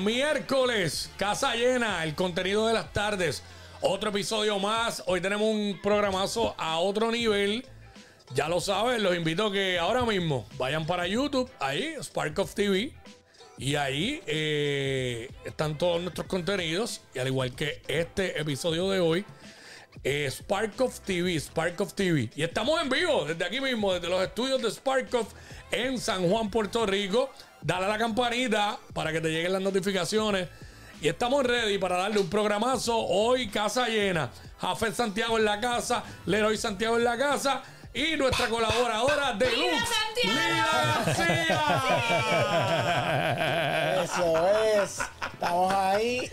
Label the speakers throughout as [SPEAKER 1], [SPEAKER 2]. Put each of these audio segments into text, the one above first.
[SPEAKER 1] miércoles, casa llena, el contenido de las tardes. Otro episodio más. Hoy tenemos un programazo a otro nivel. Ya lo saben, los invito a que ahora mismo vayan para YouTube, ahí, Spark of TV. Y ahí eh, están todos nuestros contenidos. Y al igual que este episodio de hoy, eh, Spark of TV, Spark of TV. Y estamos en vivo desde aquí mismo, desde los estudios de Spark of en San Juan, Puerto Rico. Dale a la campanita para que te lleguen las notificaciones. Y estamos ready para darle un programazo. Hoy casa llena. Jafet Santiago en la casa, Leroy Santiago en la casa. Y nuestra colaboradora de Lux, Lida García.
[SPEAKER 2] Eso es. Estamos ahí.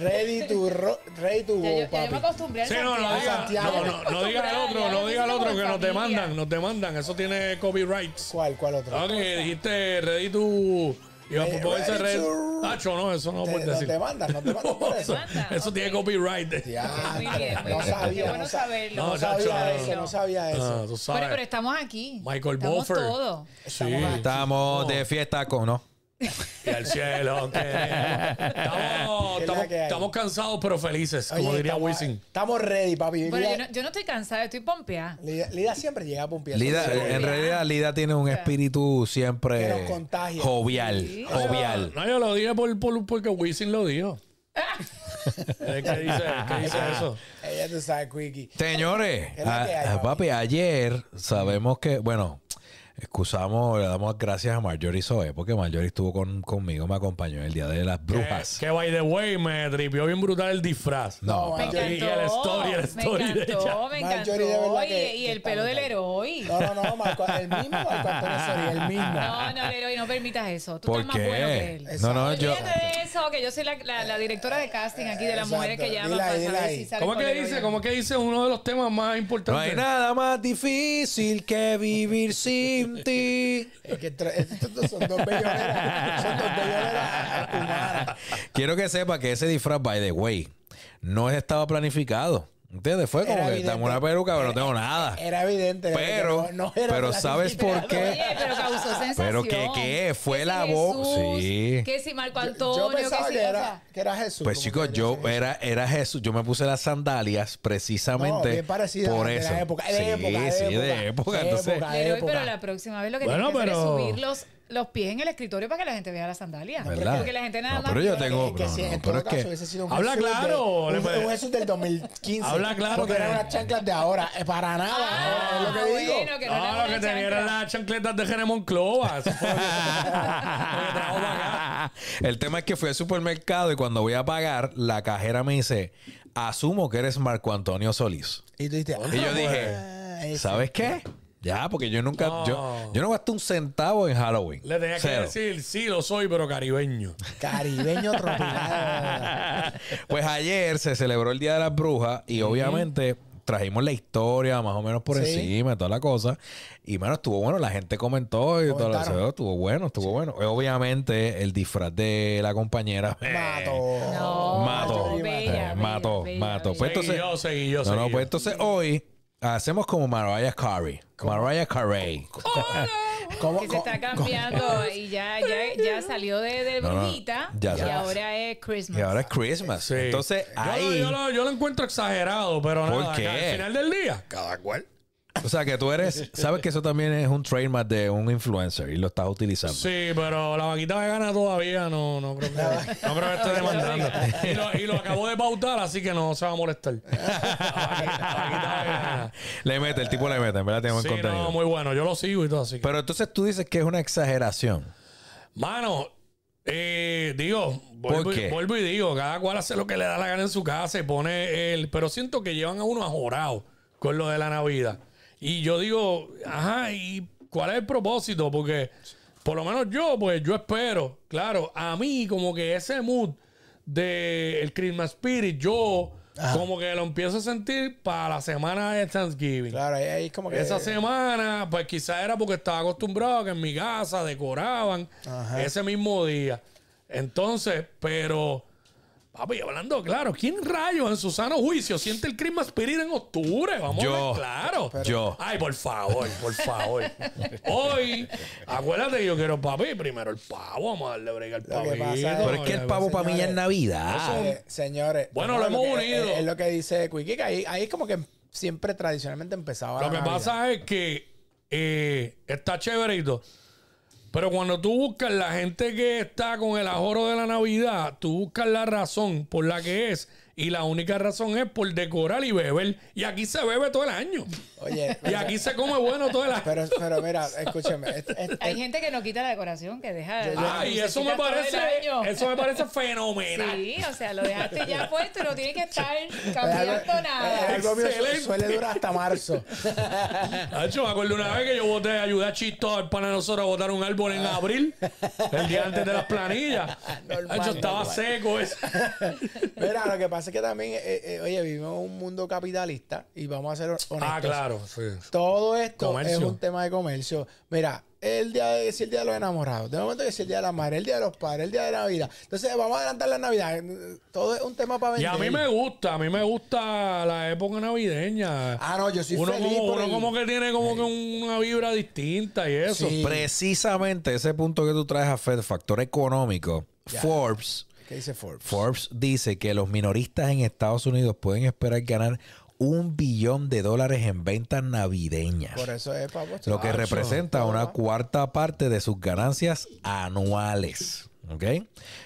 [SPEAKER 2] Ready to, ro- ready to go,
[SPEAKER 3] yo, yo me
[SPEAKER 2] papi.
[SPEAKER 3] acostumbré al
[SPEAKER 1] Sí, no, no, diga, no, no, no diga el otro, no diga el otro que nos demandan, nos demandan. Eso tiene copyrights.
[SPEAKER 2] ¿Cuál, cuál otro?
[SPEAKER 1] Ok, dijiste ready to. Iba a ponerse
[SPEAKER 2] ready
[SPEAKER 1] red. Tacho, no, eso no
[SPEAKER 2] Te-
[SPEAKER 1] puedes
[SPEAKER 2] no
[SPEAKER 1] decir.
[SPEAKER 2] te mandan, no te mandan por eso.
[SPEAKER 1] Eso
[SPEAKER 3] ok.
[SPEAKER 1] tiene copyright.
[SPEAKER 2] Ya,
[SPEAKER 3] Muy bien, muy
[SPEAKER 2] no
[SPEAKER 3] bien.
[SPEAKER 2] sabía,
[SPEAKER 3] Qué bueno
[SPEAKER 2] no sa-
[SPEAKER 3] saberlo.
[SPEAKER 2] No
[SPEAKER 1] No, chacho,
[SPEAKER 2] sabía
[SPEAKER 1] no.
[SPEAKER 2] eso, no sabía eso.
[SPEAKER 1] Ah, tú sabes.
[SPEAKER 3] Pero, pero estamos aquí.
[SPEAKER 1] Michael
[SPEAKER 3] estamos
[SPEAKER 1] Buffer.
[SPEAKER 3] todos.
[SPEAKER 1] Sí.
[SPEAKER 4] Estamos de fiesta con, ¿no?
[SPEAKER 1] Y al cielo. que- Estamos, cansados pero felices, como
[SPEAKER 2] Oye,
[SPEAKER 1] diría
[SPEAKER 2] estamos,
[SPEAKER 1] Wisin.
[SPEAKER 2] Estamos ready, papi.
[SPEAKER 3] Bueno, yo no, yo no estoy cansada, estoy pompeada.
[SPEAKER 2] Lida- Lida siempre llega a pompear.
[SPEAKER 4] Lida, en realidad, Lida tiene un espíritu siempre jovial.
[SPEAKER 3] Sí.
[SPEAKER 4] Jovial.
[SPEAKER 1] No, yo lo dije por, por- porque Wisin lo dijo. ¿Qué dice, qué dice eso?
[SPEAKER 2] Ella tú sabes, Quickie.
[SPEAKER 4] Señores,
[SPEAKER 2] ¿Qué es la que
[SPEAKER 4] a-
[SPEAKER 2] hay,
[SPEAKER 4] a-
[SPEAKER 2] papi?
[SPEAKER 4] papi, ayer sabemos que, bueno, excusamos, le damos gracias a Marjorie Soe, porque Marjorie estuvo con, conmigo, me acompañó el día de las brujas.
[SPEAKER 1] Que, que, by the way, me tripió bien brutal el disfraz.
[SPEAKER 4] No,
[SPEAKER 3] Me
[SPEAKER 2] Marjorie.
[SPEAKER 1] Y el story, el story
[SPEAKER 3] me
[SPEAKER 1] de
[SPEAKER 3] encantó,
[SPEAKER 1] ella.
[SPEAKER 3] me
[SPEAKER 2] de
[SPEAKER 3] encantó.
[SPEAKER 2] verdad
[SPEAKER 3] Y,
[SPEAKER 2] que-
[SPEAKER 3] y
[SPEAKER 2] que
[SPEAKER 3] el pelo del héroe.
[SPEAKER 2] No, no, no, Marco, el mismo Marco Antonio Soria, el mismo.
[SPEAKER 3] No, no, Leroy, no permitas eso. Tú
[SPEAKER 4] ¿Por
[SPEAKER 3] estás más bueno que él.
[SPEAKER 4] No, no, yo...
[SPEAKER 3] De eso, que yo soy la, la, la directora de casting aquí de las
[SPEAKER 2] Exacto.
[SPEAKER 3] mujeres que llaman para saber
[SPEAKER 2] ahí.
[SPEAKER 3] si salen
[SPEAKER 1] ¿Cómo que dice?
[SPEAKER 3] no.
[SPEAKER 1] ¿Cómo que dice uno de los temas más
[SPEAKER 4] No
[SPEAKER 1] importantes?
[SPEAKER 4] hay nada más difícil que vivir sin ti.
[SPEAKER 2] Es que tra- estos son dos belloneras. Son dos belloneras humanas.
[SPEAKER 4] Quiero que sepa que ese disfraz, by the way, no estaba planificado. ¿Entiendes? Fue como
[SPEAKER 2] Era
[SPEAKER 4] que tengo una peluca, pero no tengo nada.
[SPEAKER 2] Era evidente.
[SPEAKER 4] Pero,
[SPEAKER 2] que no- no era
[SPEAKER 4] pero ¿sabes por qué?
[SPEAKER 3] Oye, pero causó sensación.
[SPEAKER 4] Pero que qué, fue
[SPEAKER 3] Que si
[SPEAKER 4] la voz.
[SPEAKER 3] Jesús,
[SPEAKER 4] Sí.
[SPEAKER 3] Que si Marco
[SPEAKER 2] Yo-
[SPEAKER 3] Antonio,
[SPEAKER 2] Yo pensaba
[SPEAKER 3] que si,
[SPEAKER 2] que,
[SPEAKER 3] o
[SPEAKER 2] era,
[SPEAKER 3] sea,
[SPEAKER 2] que era Jesús.
[SPEAKER 4] Pues chicos, yo era, era Jesús. Yo me puse las sandalias
[SPEAKER 2] No,
[SPEAKER 4] precisamente
[SPEAKER 2] bien
[SPEAKER 4] por
[SPEAKER 2] de
[SPEAKER 4] eso.
[SPEAKER 2] la época, de
[SPEAKER 4] sí,
[SPEAKER 2] época, de
[SPEAKER 4] sí,
[SPEAKER 2] época,
[SPEAKER 4] de época.
[SPEAKER 2] de
[SPEAKER 4] Entonces,
[SPEAKER 3] pero la próxima vez lo que
[SPEAKER 1] Bueno,
[SPEAKER 3] tienes que hacer
[SPEAKER 1] pero-
[SPEAKER 3] es subir los, pies en el escritorio para que la gente vea las sandalias.
[SPEAKER 4] ¿Verdad?
[SPEAKER 3] Porque la gente nada
[SPEAKER 4] No,
[SPEAKER 3] más.
[SPEAKER 4] pero yo tengo-
[SPEAKER 2] Que, que si
[SPEAKER 4] no,
[SPEAKER 2] en
[SPEAKER 4] no,
[SPEAKER 2] todo
[SPEAKER 4] pero es
[SPEAKER 2] caso
[SPEAKER 4] que-
[SPEAKER 2] sido un
[SPEAKER 1] Habla
[SPEAKER 2] Jesús
[SPEAKER 1] claro,
[SPEAKER 2] de, un,
[SPEAKER 1] puede-
[SPEAKER 2] un Jesús del 2015.
[SPEAKER 1] Habla claro
[SPEAKER 2] Porque
[SPEAKER 1] que-
[SPEAKER 2] eran unas chanclas de ahora. Eh, para nada.
[SPEAKER 3] Ah,
[SPEAKER 2] es lo que digo.
[SPEAKER 3] bueno, que no
[SPEAKER 1] No,
[SPEAKER 3] era
[SPEAKER 1] lo que tenía
[SPEAKER 3] chancla.
[SPEAKER 1] eran las chancletas de Jeremón Clova. Que- que.
[SPEAKER 4] El tema es que fui al supermercado y cuando voy a pagar, la cajera me dice, asumo que eres Marco Antonio Solís.
[SPEAKER 2] Y tú dices,
[SPEAKER 4] Y yo
[SPEAKER 2] ah,
[SPEAKER 4] dije,
[SPEAKER 2] ese.
[SPEAKER 4] ¿sabes qué? Ya, porque yo nunca,
[SPEAKER 1] No.
[SPEAKER 4] yo, yo no gasté un centavo en Halloween.
[SPEAKER 1] Le tenía que decir, sí, lo soy, pero caribeño.
[SPEAKER 2] Caribeño tropical.
[SPEAKER 4] Pues ayer se celebró el Día de las Brujas y obviamente trajimos la historia más o menos por
[SPEAKER 2] Sí.
[SPEAKER 4] encima y toda la cosa. Y bueno, estuvo bueno, la gente comentó y todo lo estuvo bueno, estuvo bueno. Y obviamente el disfraz de la compañera eh,
[SPEAKER 2] Mato.
[SPEAKER 3] No,
[SPEAKER 4] mató,
[SPEAKER 3] bella,
[SPEAKER 4] eh, mató,
[SPEAKER 3] bella.
[SPEAKER 4] Pues
[SPEAKER 1] Seguí
[SPEAKER 4] entonces,
[SPEAKER 1] yo, seguí yo,
[SPEAKER 4] no,
[SPEAKER 1] seguí
[SPEAKER 4] no,
[SPEAKER 1] yo.
[SPEAKER 4] pues entonces hoy hacemos como Mariah Carey. Mariah Carey.
[SPEAKER 2] ¿Cómo,
[SPEAKER 3] que se está cambiando y ya, ya, ya salió de, de
[SPEAKER 4] No, no,
[SPEAKER 3] brujita
[SPEAKER 4] ya
[SPEAKER 3] y
[SPEAKER 4] sabes.
[SPEAKER 3] ahora es Christmas.
[SPEAKER 4] Y ahora es Christmas.
[SPEAKER 1] Sí.
[SPEAKER 4] Entonces
[SPEAKER 1] Yo,
[SPEAKER 4] ahí,
[SPEAKER 1] yo, lo, yo lo encuentro exagerado, pero
[SPEAKER 4] ¿Por
[SPEAKER 1] nada,
[SPEAKER 4] qué?
[SPEAKER 1] Al final del día, cada cual.
[SPEAKER 4] O sea que tú eres, sabes que eso también es un trademark de un influencer y lo estás utilizando.
[SPEAKER 1] Sí, pero la vaquita vegana todavía no, no creo que, no creo que esté demandando. Y lo, y lo acabo de pautar, así que no se va a molestar. La vaquita, la vaquita vegana.
[SPEAKER 4] Le mete, el tipo le mete, en verdad buen
[SPEAKER 1] Sí,
[SPEAKER 4] contenido.
[SPEAKER 1] no, muy bueno. Yo lo sigo y todo así.
[SPEAKER 4] Pero entonces tú dices que es una exageración.
[SPEAKER 1] Mano, eh, digo, vuelvo,
[SPEAKER 4] ¿Por
[SPEAKER 1] y- vuelvo y digo, cada cual hace lo que le da la gana en su casa y pone el. Pero siento que llevan a uno ajorado con lo de la Navidad. Y yo digo, ajá, ¿y cuál es el propósito? Porque por lo menos yo, pues yo espero, claro, a mí como que ese mood de el Christmas Spirit, yo como que lo empiezo a sentir para la semana de Thanksgiving.
[SPEAKER 2] Claro, ahí, ahí como que.
[SPEAKER 1] Esa semana, pues quizás era porque estaba acostumbrado a que en mi casa decoraban
[SPEAKER 2] Ajá.
[SPEAKER 1] ese mismo día. Entonces, pero Papi, hablando claro, ¿quién rayo en su sano juicio siente el Christmas Spirit en octubre? Vamos a
[SPEAKER 4] Yo.
[SPEAKER 1] ver claro.
[SPEAKER 4] Yo.
[SPEAKER 1] Ay, por favor, por favor. Hoy, acuérdate que yo quiero papi, primero el pavo, vamos a darle brega al
[SPEAKER 2] es-
[SPEAKER 4] Pero es que el pavo para mí ya es Navidad.
[SPEAKER 2] Eh, señores.
[SPEAKER 1] Bueno,
[SPEAKER 2] no,
[SPEAKER 1] lo hemos
[SPEAKER 2] que-
[SPEAKER 1] unido.
[SPEAKER 2] Es, es lo que dice Quickie, que ahí, ahí es como que siempre tradicionalmente empezaba
[SPEAKER 1] Lo
[SPEAKER 2] la
[SPEAKER 1] que
[SPEAKER 2] Navidad.
[SPEAKER 1] pasa es que eh, está chévere y todo. Pero cuando tú buscas la gente que está con el ahorro de la Navidad, tú buscas la razón por la que es. Y la única razón es por decorar y beber. Y aquí se bebe todo el año.
[SPEAKER 2] Oye,
[SPEAKER 1] Y aquí se come bueno todo el año.
[SPEAKER 2] pero, pero mira, escúcheme. es- es-
[SPEAKER 3] Hay gente que no quita la decoración, que deja.
[SPEAKER 2] Yo-
[SPEAKER 3] las
[SPEAKER 1] Ay, eso me parece, eso me parece fenomenal.
[SPEAKER 3] Sí, o sea, lo dejaste ya puesto y no tiene que estar
[SPEAKER 2] algo-
[SPEAKER 3] cambiando nada.
[SPEAKER 2] algo mío suele durar hasta marzo.
[SPEAKER 1] Hacho, me acuerdo una vez que yo boté, ayudé a Chito al pana de nosotros a botar un árbol en abril, el día antes de las planillas.
[SPEAKER 2] Normal,
[SPEAKER 1] Hacho, estaba
[SPEAKER 2] normal.
[SPEAKER 1] seco eso.
[SPEAKER 2] Mira, lo que pasa es que también, eh, eh, oye, vivimos en un mundo capitalista y vamos a ser honestos.
[SPEAKER 1] Ah, claro, sí.
[SPEAKER 2] Todo esto
[SPEAKER 1] Comercio.
[SPEAKER 2] es un tema de comercio. Mira, el día de, si el día de los enamorados, de momento que es el día de la madre, el día de los padres, el día de Navidad. Entonces, vamos a adelantar la Navidad. Todo es un tema para
[SPEAKER 1] Y
[SPEAKER 2] vender.
[SPEAKER 1] a mí me gusta, a mí me gusta la época navideña.
[SPEAKER 2] Ah, no, yo soy
[SPEAKER 1] uno
[SPEAKER 2] feliz
[SPEAKER 1] como,
[SPEAKER 2] por
[SPEAKER 1] uno
[SPEAKER 2] el-
[SPEAKER 1] como que tiene como que una vibra distinta y eso.
[SPEAKER 2] Sí.
[SPEAKER 4] Precisamente ese punto que tú traes a Fed, factor económico, Forbes,
[SPEAKER 2] ¿Qué dice Forbes?
[SPEAKER 4] Forbes dice que los minoristas en Estados Unidos pueden esperar ganar un billón de dólares en ventas navideñas.
[SPEAKER 2] Por eso es, papo.
[SPEAKER 4] lo que representa una cuarta parte de sus ganancias anuales. ¿ok?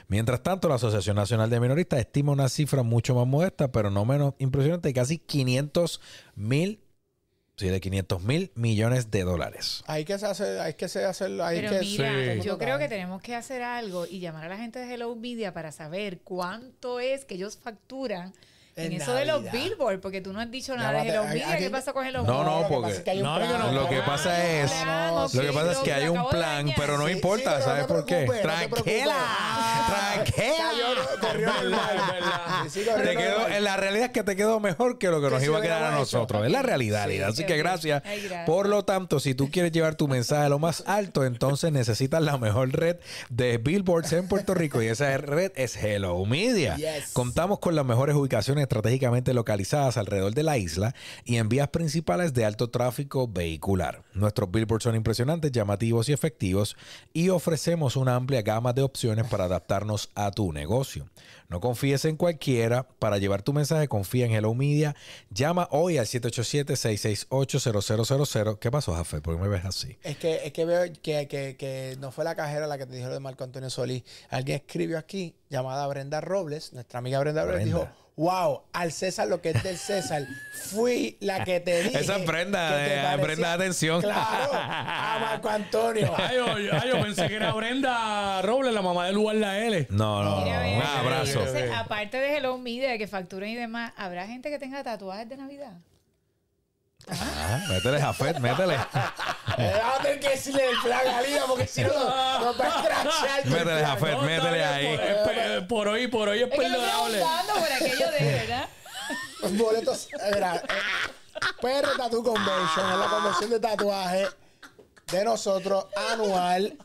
[SPEAKER 4] Mientras tanto, la Asociación Nacional de Minoristas estima una cifra mucho más modesta, pero no menos impresionante, de casi 500 mil, sí, de 500 mil millones de dólares.
[SPEAKER 2] Hay que hacer, hay que hacerlo, hay
[SPEAKER 3] Pero
[SPEAKER 2] que
[SPEAKER 3] mira,
[SPEAKER 1] Sí.
[SPEAKER 3] yo creo que tenemos que hacer algo y llamar a la gente de Hello Media para saber cuánto es que ellos facturan en,
[SPEAKER 2] En
[SPEAKER 3] eso de los
[SPEAKER 2] Navidad.
[SPEAKER 3] Billboard, porque tú no has dicho nada de Media.
[SPEAKER 2] hay-
[SPEAKER 3] ¿Qué pasa con
[SPEAKER 4] No,
[SPEAKER 3] Media?
[SPEAKER 4] no, porque-
[SPEAKER 1] no, que
[SPEAKER 2] plan.
[SPEAKER 1] no-
[SPEAKER 4] Lo que pasa es, que pasa es
[SPEAKER 3] lo-
[SPEAKER 4] que hay un plan, pero no importa, ¿sabes por qué? Tranquila,
[SPEAKER 2] corrió normal.
[SPEAKER 1] verdad, es verdad.
[SPEAKER 2] Sí, corrió
[SPEAKER 4] Te quedó,
[SPEAKER 2] normal.
[SPEAKER 4] en la realidad es que te quedó mejor que lo que
[SPEAKER 2] Que
[SPEAKER 4] nos
[SPEAKER 2] si
[SPEAKER 4] iba a
[SPEAKER 2] lo
[SPEAKER 4] quedar a
[SPEAKER 2] hubiéramos hecho.
[SPEAKER 4] nosotros. Es la realidad.
[SPEAKER 2] Sí,
[SPEAKER 4] Lida. Así que gracias.
[SPEAKER 3] Ay, gracias.
[SPEAKER 4] Por lo tanto, si tú quieres llevar tu mensaje a lo más alto, entonces necesitas la mejor red de billboards en Puerto Rico. Y esa red es Hello Media.
[SPEAKER 2] Yes.
[SPEAKER 4] Contamos con las mejores ubicaciones estratégicamente localizadas alrededor de la isla y en vías principales de alto tráfico vehicular. Nuestros billboards son impresionantes, llamativos y efectivos y ofrecemos una amplia gama de opciones para adaptarnos a tu negocio. No confíes en cualquiera. Para llevar tu mensaje, confía en Hello Media. Llama hoy al 787-668-0000. ¿Qué pasó, Jafé? ¿Por qué me ves así?
[SPEAKER 2] Es que, es que veo que, que, que no fue la cajera la que te dijo lo de Marco Antonio Solís. Alguien escribió aquí, llamada Brenda Robles, nuestra amiga Brenda Robles,
[SPEAKER 4] Brenda.
[SPEAKER 2] dijo, wow, al César lo que es del César, fui la que te dije.
[SPEAKER 4] Esa es Brenda,
[SPEAKER 2] que te
[SPEAKER 4] eh, Brenda, atención.
[SPEAKER 2] Claro, a Marco Antonio.
[SPEAKER 1] Ay, yo, yo- ay, yo pensé que era Brenda Robles, la mamá de Lugar La L.
[SPEAKER 4] No, no,
[SPEAKER 3] Mira,
[SPEAKER 4] no. Un abrazo.
[SPEAKER 3] entonces, aparte de Hello Media, que facturen y demás, ¿habrá gente que tenga tatuajes de Navidad?
[SPEAKER 4] Ah, métele, Jafet, métele.
[SPEAKER 2] Eh, Vamos a tener que decirle el plan a Lina porque si no nos va a escrachar.
[SPEAKER 4] Métele, Jafet,
[SPEAKER 1] No,
[SPEAKER 4] métele ahí.
[SPEAKER 1] Por, es pe- por hoy, por hoy es
[SPEAKER 3] Es estoy
[SPEAKER 1] perdonable.
[SPEAKER 3] por aquello de, ¿verdad?
[SPEAKER 2] Los boletos. eh, Mira, eh, PR Tattoo Convention es la convención de tatuaje de nosotros anual.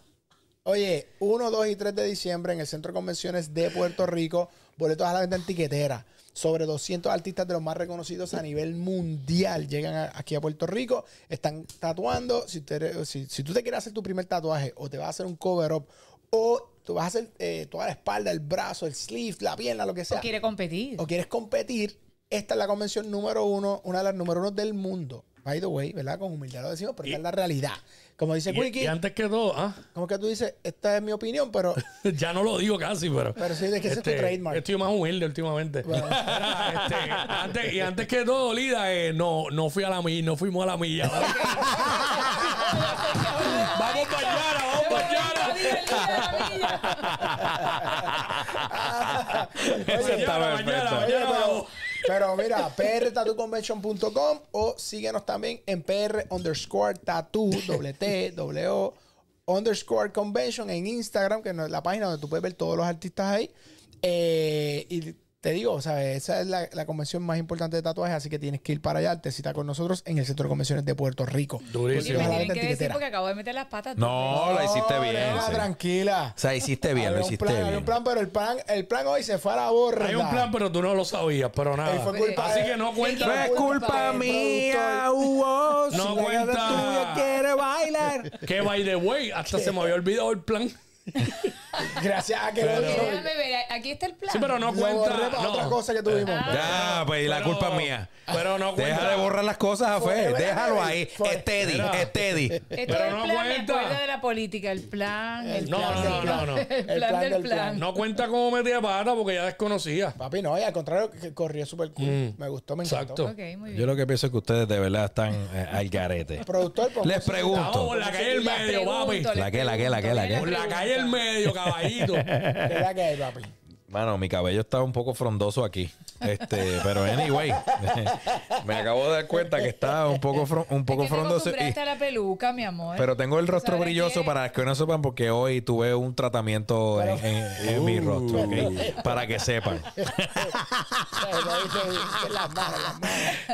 [SPEAKER 2] Oye, 1, 2 y 3 de diciembre en el Centro de Convenciones de Puerto Rico. Boletos a la venta en tiquetera. Sobre 200 artistas de los más reconocidos a nivel mundial llegan a- aquí a Puerto Rico. Están tatuando. Si, tú te quieres hacer tu primer tatuaje o te vas a hacer un cover up o tú vas a hacer eh, toda la espalda, el brazo, el sleeve, la pierna, lo que sea
[SPEAKER 3] O quiere competir.
[SPEAKER 2] o quieres competir, esta es la convención número uno, una de las número uno del mundo. By the way, ¿verdad? Con humildad lo decimos, pero esta es la realidad. Como dice
[SPEAKER 1] Y,
[SPEAKER 2] Quickie,
[SPEAKER 1] y antes que todo, ah,
[SPEAKER 2] como que tú dices, esta es mi opinión, pero,
[SPEAKER 1] ya no lo digo casi, pero.
[SPEAKER 2] pero sí, de que ese es tu trademark.
[SPEAKER 1] Estoy más humilde últimamente. Mira, este, antes, y antes que todo, Lida, eh, no, no fui a la milla, no fuimos a la milla. vamos mañana, vamos mañana.
[SPEAKER 4] Eso está
[SPEAKER 1] Mañana, mañana, mañana
[SPEAKER 2] pero, mira, prtattooconvention.com o síguenos también en pr underscore tattoo, doble T, O, underscore convention en Instagram, que es la página donde tú puedes ver todos los artistas ahí. Eh, y te digo, ¿sabes? Esa es la, la convención más importante de tatuajes, así que tienes que ir para allá. Te cita con nosotros en el Centro de Convenciones de Puerto Rico.
[SPEAKER 3] Y
[SPEAKER 1] Durísimo.
[SPEAKER 3] me tienen que decir porque acabo de meter las patas.
[SPEAKER 4] No, la hiciste bien. sí.
[SPEAKER 2] tranquila.
[SPEAKER 4] O sea, hiciste bien, lo hiciste
[SPEAKER 2] plan,
[SPEAKER 4] bien.
[SPEAKER 2] un plan, pero el plan, el plan hoy se fue a la borra.
[SPEAKER 1] Hay un plan, pero tú no lo sabías, pero
[SPEAKER 2] Y
[SPEAKER 1] nada.
[SPEAKER 2] fue culpa
[SPEAKER 1] Así
[SPEAKER 2] de-
[SPEAKER 1] que no cuenta.
[SPEAKER 4] No es culpa mía, si
[SPEAKER 1] No
[SPEAKER 4] la gata
[SPEAKER 1] cuenta.
[SPEAKER 4] tuya quiere bailar.
[SPEAKER 1] Que by the way, hasta se me había olvidado el plan.
[SPEAKER 2] Gracias a que
[SPEAKER 1] Pero-
[SPEAKER 2] lo,
[SPEAKER 3] Déjame ver, aquí está el plan.
[SPEAKER 1] Sí, pero no cuenta. no.
[SPEAKER 2] otra cosa que tuvimos.
[SPEAKER 4] Ya, pues y la
[SPEAKER 1] Pero-
[SPEAKER 4] culpa es mía.
[SPEAKER 1] Pero no cuenta.
[SPEAKER 4] Deja de borrar las cosas, a fe. Déjalo ahí. Steady,
[SPEAKER 1] Mira.
[SPEAKER 4] steady.
[SPEAKER 3] Esto
[SPEAKER 1] Pero no
[SPEAKER 3] plan,
[SPEAKER 1] cuenta.
[SPEAKER 3] me de la política, el plan, el
[SPEAKER 1] No,
[SPEAKER 3] plan.
[SPEAKER 1] no, no, no, no.
[SPEAKER 3] El plan
[SPEAKER 2] El plan
[SPEAKER 3] del
[SPEAKER 2] del
[SPEAKER 3] plan.
[SPEAKER 2] plan.
[SPEAKER 1] No cuenta cómo metí de pata porque ya desconocía.
[SPEAKER 2] Papi, no, y al contrario, que corrió súper cool.
[SPEAKER 1] Mm.
[SPEAKER 2] Me gustó, me encantó.
[SPEAKER 1] Exacto.
[SPEAKER 3] Ok, muy bien.
[SPEAKER 4] Yo lo que pienso es que ustedes de verdad están eh, al garete.
[SPEAKER 2] Productor,
[SPEAKER 4] Les pregunto.
[SPEAKER 1] Vamos por la calle del medio, papi.
[SPEAKER 4] La que, la que, la que, la que.
[SPEAKER 1] Por la calle del medio, caballito.
[SPEAKER 2] ¿Qué es la que hay, papi?
[SPEAKER 4] Mano, mi cabello está un poco frondoso aquí. Este, pero anyway, me acabo de dar cuenta que está un poco, fron- un poco
[SPEAKER 3] es que te
[SPEAKER 4] frondoso. y-
[SPEAKER 3] la peluca, mi amor.
[SPEAKER 4] pero tengo el rostro
[SPEAKER 3] ¿Sabes
[SPEAKER 4] brilloso
[SPEAKER 3] qué?
[SPEAKER 4] para que no sepan porque hoy tuve un tratamiento en, en- en mi rostro, ¿ok? Para que sepan.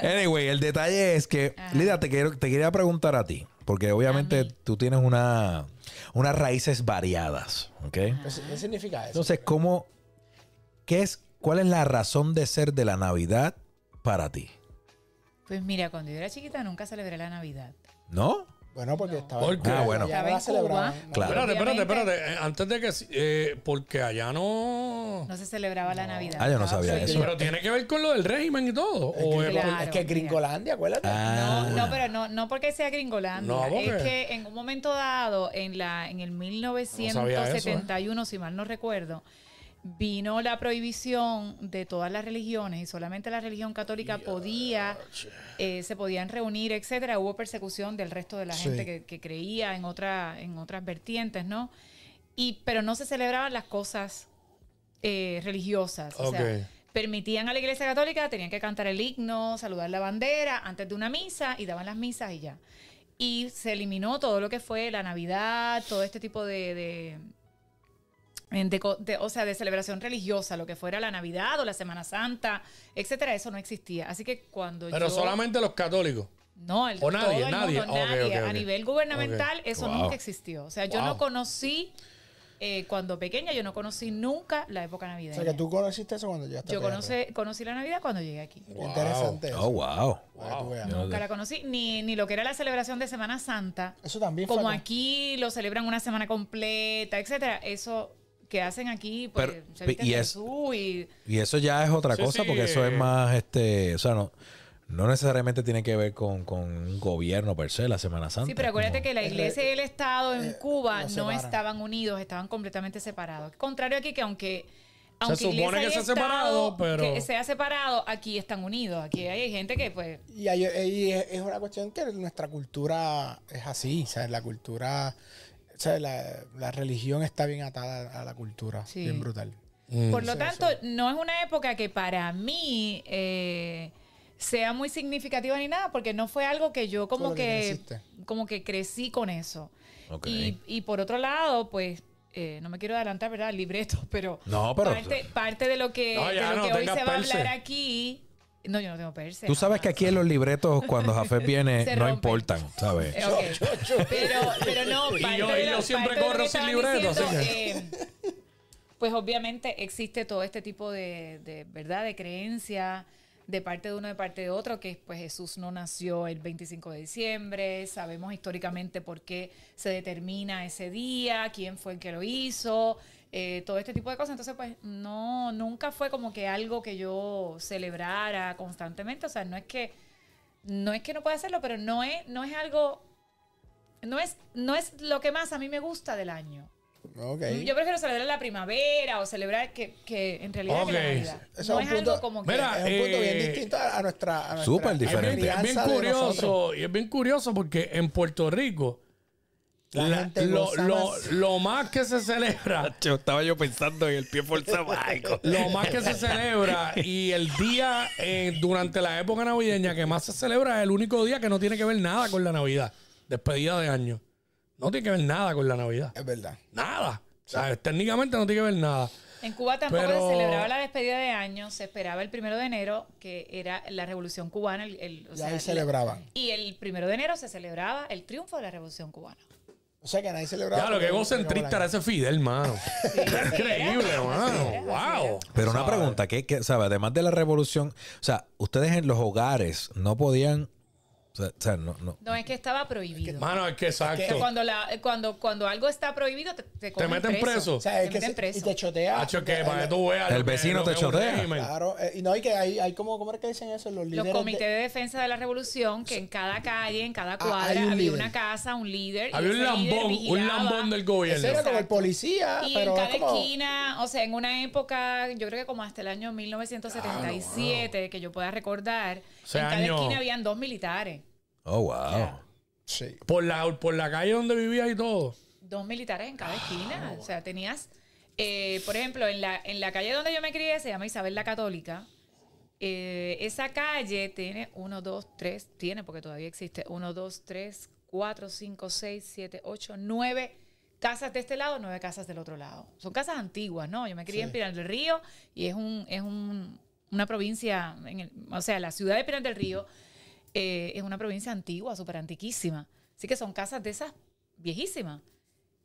[SPEAKER 4] Anyway, el detalle es que,
[SPEAKER 3] Ajá.
[SPEAKER 4] Lida, te, quiero, te quería preguntar a ti, porque obviamente tú tienes una, unas raíces variadas, ¿ok?
[SPEAKER 2] ¿Qué, qué significa eso?
[SPEAKER 4] Entonces, ¿cómo, qué es, cuál es la razón de ser de la Navidad para ti?
[SPEAKER 3] Pues mira, cuando yo era chiquita nunca celebré la Navidad.
[SPEAKER 4] ¿no?
[SPEAKER 2] Bueno, porque estaba.
[SPEAKER 1] ¿Por qué?
[SPEAKER 4] Ah, bueno.
[SPEAKER 3] Estaba
[SPEAKER 2] la
[SPEAKER 3] en.
[SPEAKER 2] ¿no?
[SPEAKER 4] Claro.
[SPEAKER 1] Espérate, espérate, espérate. Eh, Antes de que... eh, porque allá no...
[SPEAKER 3] No se celebraba la Navidad.
[SPEAKER 4] Ah, yo no sabía
[SPEAKER 3] Sí.
[SPEAKER 4] eso.
[SPEAKER 1] Pero tiene que ver con lo del régimen y todo.
[SPEAKER 2] Es
[SPEAKER 1] O
[SPEAKER 2] que,
[SPEAKER 1] es-
[SPEAKER 3] Claro,
[SPEAKER 2] es que Gringolandia, acuérdate.
[SPEAKER 4] Ah.
[SPEAKER 3] No, no, pero no, no porque sea gringolandia.
[SPEAKER 1] No, porque-
[SPEAKER 3] Es que en un momento dado, en la, en el
[SPEAKER 1] sabía eso,
[SPEAKER 3] 1971, si mal no recuerdo, vino la prohibición de todas las religiones y solamente la religión católica podía, eh, se podían reunir, etcétera. Hubo persecución del resto de la
[SPEAKER 2] Sí.
[SPEAKER 3] gente que, que creía en otra, en otras vertientes, ¿no? Y, pero no se celebraban las cosas eh, religiosas. O sea, permitían a la iglesia católica, tenían que cantar el himno, saludar la bandera antes de una misa y daban las misas y ya. Y se eliminó todo lo que fue la Navidad, todo este tipo de, de de- o sea, de celebración religiosa, lo que fuera la Navidad o la Semana Santa, etcétera, eso no existía. Así que cuando
[SPEAKER 1] Pero
[SPEAKER 3] yo-
[SPEAKER 1] solamente los católicos.
[SPEAKER 3] no, el,
[SPEAKER 1] O nadie,
[SPEAKER 3] todo el
[SPEAKER 1] nadie.
[SPEAKER 3] mundo,
[SPEAKER 1] Ok,
[SPEAKER 3] nadie.
[SPEAKER 1] ok, ok.
[SPEAKER 3] A nivel gubernamental, eso
[SPEAKER 4] Wow.
[SPEAKER 3] nunca existió. O sea, yo
[SPEAKER 1] Wow.
[SPEAKER 3] no conocí, eh, cuando pequeña, yo no conocí nunca la época
[SPEAKER 2] O
[SPEAKER 3] navideña.
[SPEAKER 2] sea, que tú conociste eso cuando ya estabas.
[SPEAKER 3] Yo conocí, conocí la Navidad cuando llegué aquí.
[SPEAKER 2] Interesante eso.
[SPEAKER 4] Oh, wow.
[SPEAKER 2] Veas.
[SPEAKER 3] Nunca la conocí, ni, ni lo que era la celebración de Semana Santa.
[SPEAKER 2] Eso también fue
[SPEAKER 3] Como
[SPEAKER 2] acá.
[SPEAKER 3] aquí lo celebran una semana completa, etcétera. Eso que hacen aquí, pues
[SPEAKER 4] Pero,
[SPEAKER 3] se visten
[SPEAKER 4] y es-
[SPEAKER 3] Jesús y
[SPEAKER 4] Y eso ya es otra
[SPEAKER 1] Sí,
[SPEAKER 4] cosa,
[SPEAKER 1] sí,
[SPEAKER 4] porque eso
[SPEAKER 1] eh.
[SPEAKER 4] es más, este, o sea, no, no necesariamente tiene que ver con, con un gobierno per se, la Semana Santa.
[SPEAKER 3] Sí, pero acuérdate
[SPEAKER 4] como-
[SPEAKER 3] que la iglesia y el Estado en
[SPEAKER 2] eh,
[SPEAKER 3] Cuba no estaban unidos, estaban completamente separados. Contrario aquí que aunque
[SPEAKER 1] Se
[SPEAKER 3] aunque
[SPEAKER 1] supone
[SPEAKER 3] iglesia
[SPEAKER 1] que
[SPEAKER 3] y
[SPEAKER 1] se ha separado, pero-
[SPEAKER 3] que sea separado, aquí están unidos. Aquí hay gente que pues
[SPEAKER 2] Y, hay- y es, es una cuestión que nuestra cultura es así, ¿sabes? La cultura, ¿sabes? La, la religión está bien atada a la cultura,
[SPEAKER 3] Sí.
[SPEAKER 2] bien brutal.
[SPEAKER 3] Por lo tanto, no es una época que para mí eh, sea muy significativa ni nada, porque no fue algo que yo como
[SPEAKER 2] que
[SPEAKER 3] que, como que crecí con eso.
[SPEAKER 4] Ok.
[SPEAKER 3] Y, y por otro lado, pues, eh, no me quiero adelantar, ¿verdad? El libreto, pero,
[SPEAKER 4] No, pero-
[SPEAKER 3] parte, parte de lo que,
[SPEAKER 1] No,
[SPEAKER 3] de lo
[SPEAKER 1] no
[SPEAKER 3] que hoy se va a hablar aquí. No, yo no tengo perse.
[SPEAKER 4] Tú sabes que aquí en los libretos, cuando Jafé viene,
[SPEAKER 3] Se
[SPEAKER 4] no
[SPEAKER 3] rompen.
[SPEAKER 4] importan, ¿sabes?
[SPEAKER 3] Eh. Pero, pero no,
[SPEAKER 1] Y yo-
[SPEAKER 3] de
[SPEAKER 1] y yo siempre corro sin libreto,
[SPEAKER 3] eh, pues obviamente existe todo este tipo de, de, verdad, de creencia de parte de uno de parte de otro, que pues Jesús no nació el 25 de diciembre, sabemos históricamente por qué se determina ese día, quién fue el que lo hizo, eh, todo este tipo de cosas. Entonces, pues no, nunca fue como que algo que yo celebrara constantemente. O sea, no es que no es que no pueda hacerlo, pero no es, no es algo, no es, no es lo que más a mí me gusta del año. Yo prefiero celebrar la primavera o celebrar que, que en realidad que la
[SPEAKER 1] Ok.
[SPEAKER 3] Navidad.
[SPEAKER 2] Eso
[SPEAKER 3] No
[SPEAKER 2] es
[SPEAKER 3] es
[SPEAKER 2] un punto-
[SPEAKER 3] algo como que...
[SPEAKER 1] Mira,
[SPEAKER 2] es un punto bien
[SPEAKER 1] eh,
[SPEAKER 2] distinto a, a nuestra, a nuestra
[SPEAKER 4] Súper diferente.
[SPEAKER 1] Es bien, curioso, y es bien curioso porque en Puerto Rico
[SPEAKER 2] La
[SPEAKER 1] la-
[SPEAKER 2] gente
[SPEAKER 1] lo, lo-
[SPEAKER 2] más.
[SPEAKER 1] lo más que se celebra,
[SPEAKER 4] Yo estaba yo pensando en el pie forzado.
[SPEAKER 1] lo más que se celebra y el día eh, durante la época navideña que más se celebra es el único día que no tiene que ver nada con la Navidad, despedida de año. No tiene que ver nada con la Navidad.
[SPEAKER 2] Es verdad.
[SPEAKER 1] Nada. O sea, técnicamente no tiene que ver nada.
[SPEAKER 3] En Cuba tampoco
[SPEAKER 1] Pero-
[SPEAKER 3] se celebraba la despedida de año, se esperaba el primero de enero, que era la revolución cubana. El, el- o
[SPEAKER 2] Y
[SPEAKER 3] sea,
[SPEAKER 2] ahí celebraban.
[SPEAKER 3] Y el primero de enero se celebraba el triunfo de la revolución cubana.
[SPEAKER 2] O sea que nadie celebraba.
[SPEAKER 1] Lo que egocentrista era ese Fidel, mano. Increíble, mano. Wow.
[SPEAKER 4] Pero una pregunta, ¿qué, qué, sabe? Además de la revolución, o sea, ustedes en los hogares no podían, o sea, no, no.
[SPEAKER 3] No es que estaba prohibido.
[SPEAKER 1] Mano, es que
[SPEAKER 3] O sea,
[SPEAKER 1] exacto.
[SPEAKER 3] cuando, la, cuando, cuando algo está prohibido, te, te, cogen
[SPEAKER 1] meten preso.
[SPEAKER 2] O sea, es
[SPEAKER 3] Te
[SPEAKER 2] que
[SPEAKER 3] meten preso.
[SPEAKER 2] y te chotea.
[SPEAKER 1] Hacho, que para que tú veas.
[SPEAKER 4] El
[SPEAKER 1] que-
[SPEAKER 4] vecino te
[SPEAKER 1] que es
[SPEAKER 4] chotea.
[SPEAKER 2] Claro, eh, y no, y que hay, hay como, ¿cómo es que dicen eso? Los
[SPEAKER 3] Los
[SPEAKER 2] líderes.
[SPEAKER 3] comités
[SPEAKER 2] de-
[SPEAKER 3] de defensa de la revolución, que en cada calle, en cada
[SPEAKER 2] Ah, hay
[SPEAKER 3] cuadra,
[SPEAKER 2] un
[SPEAKER 3] había
[SPEAKER 2] líder.
[SPEAKER 3] una casa, un líder. y
[SPEAKER 1] Había un
[SPEAKER 3] ese líder
[SPEAKER 1] lambón, un lambón del
[SPEAKER 2] Ese
[SPEAKER 1] gobierno.
[SPEAKER 2] era como el
[SPEAKER 3] Exacto.
[SPEAKER 2] policía,
[SPEAKER 3] Y
[SPEAKER 2] pero
[SPEAKER 3] en
[SPEAKER 2] es
[SPEAKER 3] cada
[SPEAKER 2] como.
[SPEAKER 3] esquina, o sea, en una época, yo creo que como hasta el año 1977, que yo pueda recordar,
[SPEAKER 1] Ese
[SPEAKER 3] en cada
[SPEAKER 1] año-
[SPEAKER 3] esquina habían dos militares.
[SPEAKER 4] Oh, wow.
[SPEAKER 2] Sí.
[SPEAKER 1] Por la, por la calle donde vivía y todo.
[SPEAKER 3] Dos militares en cada esquina. O sea, tenías, eh, por ejemplo, en la, en la calle donde yo me crié, se llama Isabel la Católica. eh, esa calle tiene uno, dos, tres, tiene porque todavía existe, uno, dos, tres, cuatro, cinco, seis, siete, ocho, nueve casas de este lado, nueve casas del otro lado. Son casas antiguas, ¿no? Yo me crié en Pinar del Río y es un, es un, una provincia, en el- o sea, la ciudad de Pinar del Río eh, es una provincia antigua, súper antiquísima. Así que son casas de esas viejísimas.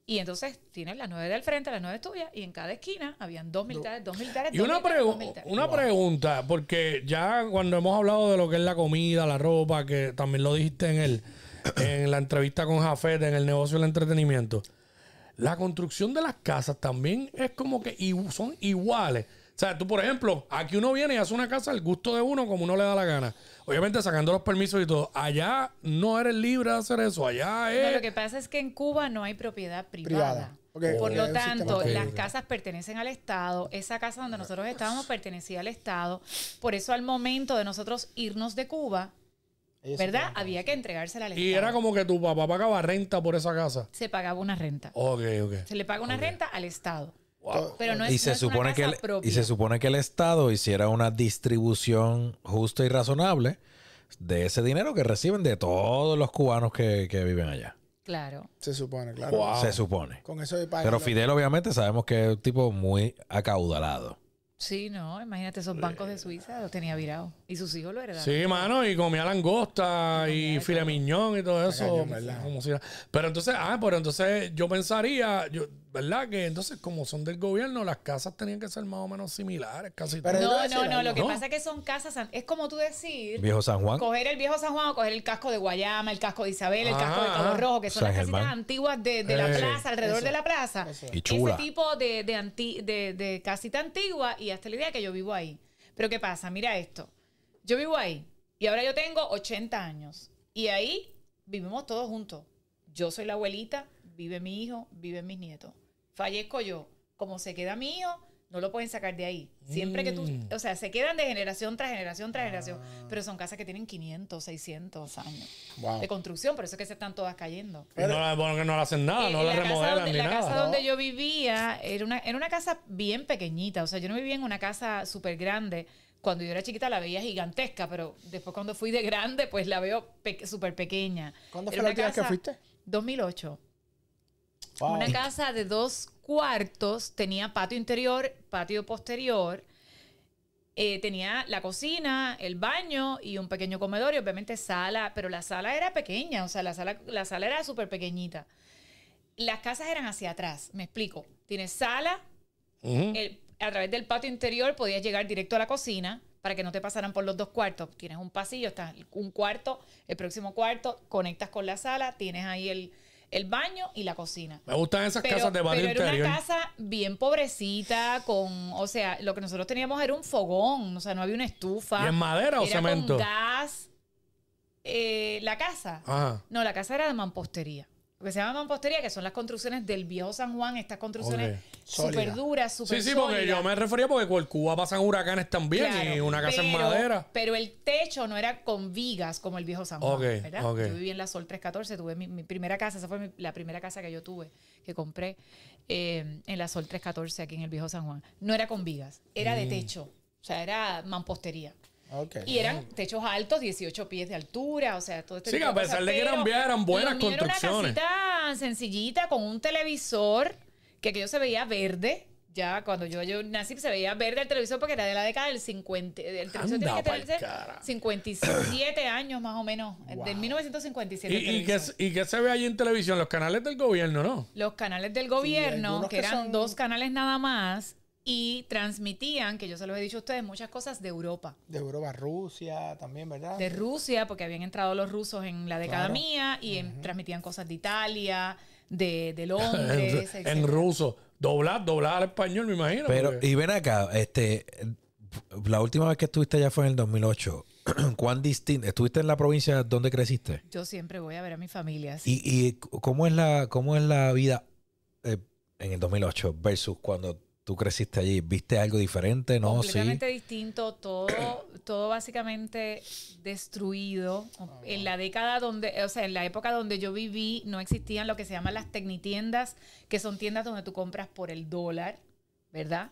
[SPEAKER 3] Y entonces tienes las nueve del frente, las nueve tuyas, y en cada esquina habían dos militares, dos militares,
[SPEAKER 1] Y
[SPEAKER 3] dos
[SPEAKER 1] una,
[SPEAKER 3] militares, dos
[SPEAKER 1] pregu-
[SPEAKER 3] militares.
[SPEAKER 1] una pregunta, porque ya cuando hemos hablado de lo que es la comida, la ropa, que también lo dijiste en el en la entrevista con Jafet en el negocio del entretenimiento, la construcción de las casas también es como que son iguales. O sea, tú, por ejemplo, aquí uno viene y hace una casa al gusto de uno como uno le da la gana. Obviamente sacando los permisos y todo. Allá no eres libre de hacer eso. Allá
[SPEAKER 3] No,
[SPEAKER 1] es...
[SPEAKER 3] lo que pasa es que en Cuba no hay propiedad privada. Por lo tanto, las casas pertenecen al Estado. Esa casa donde nosotros estábamos pertenecía al Estado. Por eso, al momento de nosotros irnos de Cuba, ¿verdad? Había que entregársela al Estado.
[SPEAKER 1] y era como que tu papá pagaba renta por esa casa.
[SPEAKER 3] Se pagaba una renta.
[SPEAKER 1] Ok, ok.
[SPEAKER 3] Se le paga una renta al Estado.
[SPEAKER 1] Wow.
[SPEAKER 3] Pero no es,
[SPEAKER 4] y
[SPEAKER 3] no
[SPEAKER 4] se supone que el,
[SPEAKER 3] propia.
[SPEAKER 4] y se supone que el Estado hiciera una distribución justa y razonable de ese dinero que reciben de todos los cubanos que, que viven allá.
[SPEAKER 3] Claro.
[SPEAKER 2] Se supone, claro.
[SPEAKER 1] Wow.
[SPEAKER 4] Se supone.
[SPEAKER 2] Con eso de.
[SPEAKER 4] Pero Fidel obviamente sabemos que es un tipo muy acaudalado.
[SPEAKER 3] Sí, no, imagínate esos bancos de Suiza, los tenía virados. Y sus hijos lo heredaron.
[SPEAKER 1] Sí, mano, y comía langosta y filet miñón y todo eso.
[SPEAKER 2] cañón, ¿verdad?
[SPEAKER 1] Como si- pero entonces, ah, pero entonces yo pensaría, yo, ¿verdad? Que entonces, como son del gobierno, las casas tenían que ser más o menos similares, casi
[SPEAKER 2] Pero
[SPEAKER 3] No, no, no, lo que
[SPEAKER 1] ¿No?
[SPEAKER 3] pasa es que son casas, es como tú decir,
[SPEAKER 4] Viejo San Juan.
[SPEAKER 3] coger el viejo San Juan o coger el casco de Guayama, el casco de Isabel, el casco de Cabo
[SPEAKER 1] ajá.
[SPEAKER 3] Rojo, que son
[SPEAKER 4] San
[SPEAKER 3] las casitas
[SPEAKER 4] Germán.
[SPEAKER 3] antiguas de, de la
[SPEAKER 1] Eh,
[SPEAKER 3] plaza, alrededor
[SPEAKER 2] eso.
[SPEAKER 3] de la plaza.
[SPEAKER 2] Eso.
[SPEAKER 4] Y chula.
[SPEAKER 3] Ese tipo de, de, anti- de, de casita antigua y hasta la idea que yo vivo ahí. Pero ¿qué pasa? Mira esto. Yo vivo ahí y ahora yo tengo 80 años y ahí vivimos todos juntos. Yo soy la abuelita, vive mi hijo, viven mis nietos. Fallezco yo. Como se queda mi hijo, no lo pueden sacar de ahí. Siempre que tú,
[SPEAKER 1] Mm.
[SPEAKER 3] o sea, se quedan de generación tras generación tras generación. Pero son casas que tienen 500, 600 años
[SPEAKER 2] Wow.
[SPEAKER 3] de construcción, por eso es que se están todas cayendo.
[SPEAKER 1] Y no, la- bueno, que no le hacen nada,
[SPEAKER 3] Eh,
[SPEAKER 1] no
[SPEAKER 3] la
[SPEAKER 1] la
[SPEAKER 3] casa
[SPEAKER 1] remodelan
[SPEAKER 3] donde-
[SPEAKER 1] ni
[SPEAKER 3] la
[SPEAKER 1] nada.
[SPEAKER 3] casa
[SPEAKER 2] ¿no?
[SPEAKER 3] donde yo vivía era una, era una casa bien pequeñita. O sea, yo no vivía en una casa súper grande. Cuando yo era chiquita la veía gigantesca, pero después cuando fui de grande, pues la veo pe- súper pequeña.
[SPEAKER 2] ¿Cuándo fue la última vez que fuiste?
[SPEAKER 3] 2008.
[SPEAKER 2] Wow.
[SPEAKER 3] Una casa de dos cuartos, tenía patio interior, patio posterior, eh, tenía la cocina, el baño y un pequeño comedor y obviamente sala, pero la sala era pequeña, o sea, la sala, la sala era súper pequeñita. Las casas eran hacia atrás, me explico. Tienes sala, el- a través del patio interior podías llegar directo a la cocina para que no te pasaran por los dos cuartos. Tienes un pasillo, está un cuarto, el próximo cuarto, conectas con la sala, tienes ahí el, el baño y la cocina.
[SPEAKER 1] Me gustan esas
[SPEAKER 3] Pero,
[SPEAKER 1] casas de patio
[SPEAKER 3] pero era
[SPEAKER 1] interior.
[SPEAKER 3] una casa bien pobrecita, con, o sea, lo que nosotros teníamos era un fogón, o sea, no había una estufa.
[SPEAKER 1] ¿Y en madera o
[SPEAKER 3] era
[SPEAKER 1] cemento?
[SPEAKER 3] Con gas. Eh, la casa.
[SPEAKER 1] Ajá.
[SPEAKER 3] No, la casa era de mampostería. Que se llama mampostería, que son las construcciones del viejo San Juan, estas construcciones súper duras, súper
[SPEAKER 1] Sí, sí, porque
[SPEAKER 3] sólidas.
[SPEAKER 1] yo me refería porque por Cuba pasan huracanes también y una casa en madera.
[SPEAKER 3] Pero el techo no era con vigas como el viejo San Juan,
[SPEAKER 1] Ok,
[SPEAKER 3] ¿verdad?
[SPEAKER 1] ok.
[SPEAKER 3] Yo viví en la Sol 314, tuve mi, mi primera casa, esa fue mi- la primera casa que yo tuve, que compré eh, en la Sol 314 aquí en el viejo San Juan. No era con vigas, era
[SPEAKER 1] Mm.
[SPEAKER 3] de techo, o sea, era mampostería.
[SPEAKER 2] Ok.
[SPEAKER 3] Y eran techos altos, 18 pies de altura, o sea, todo este
[SPEAKER 1] Sí,
[SPEAKER 3] tipo
[SPEAKER 1] que a
[SPEAKER 3] de
[SPEAKER 1] pesar
[SPEAKER 3] cosas,
[SPEAKER 1] de que eran
[SPEAKER 3] pero
[SPEAKER 1] viejas, eran buenas
[SPEAKER 3] mío era
[SPEAKER 1] construcciones.
[SPEAKER 3] Una casita sencillita con un televisor que aquello se veía verde. Ya cuando yo, yo nací se veía verde el televisor porque era de la década del 50. El televisor tiene
[SPEAKER 1] Anda
[SPEAKER 3] que
[SPEAKER 1] pa'l
[SPEAKER 3] tener
[SPEAKER 1] cara.
[SPEAKER 3] 57 años más o menos. Del 1957.
[SPEAKER 1] ¿Y, y qué,
[SPEAKER 3] televisor.
[SPEAKER 1] ¿Y qué se ve allí en televisión? Los canales del gobierno, ¿no?
[SPEAKER 3] Los canales del gobierno, que
[SPEAKER 2] que
[SPEAKER 3] eran
[SPEAKER 2] son-
[SPEAKER 3] dos canales nada más, y transmitían, que yo se los he dicho a ustedes, muchas cosas de Europa.
[SPEAKER 2] De Europa, Rusia también, ¿verdad?
[SPEAKER 3] de Rusia, porque habían entrado los rusos en la década
[SPEAKER 2] Claro.
[SPEAKER 3] mía y en- transmitían cosas de Italia, de, de Londres,
[SPEAKER 1] en,
[SPEAKER 3] etcétera.
[SPEAKER 1] ruso. Doblar, doblar al español, me imagino.
[SPEAKER 4] Pero,
[SPEAKER 1] porque-
[SPEAKER 4] y ven acá, este, la última vez que estuviste allá fue en el 2008. ¿Cuán distinto? ¿Estuviste en la provincia donde creciste?
[SPEAKER 3] Yo siempre voy a ver a mi familia. sí.
[SPEAKER 4] ¿Y, y cómo es la cómo es la vida eh, en el 2008 versus cuando tú creciste allí? ¿Viste algo diferente? ¿No? Sí.
[SPEAKER 3] completamente distinto, todo, todo básicamente destruido. En la década donde, o sea, en la época donde yo viví, no existían lo que se llaman las tecnitiendas, que son tiendas donde tú compras por el dólar, ¿verdad?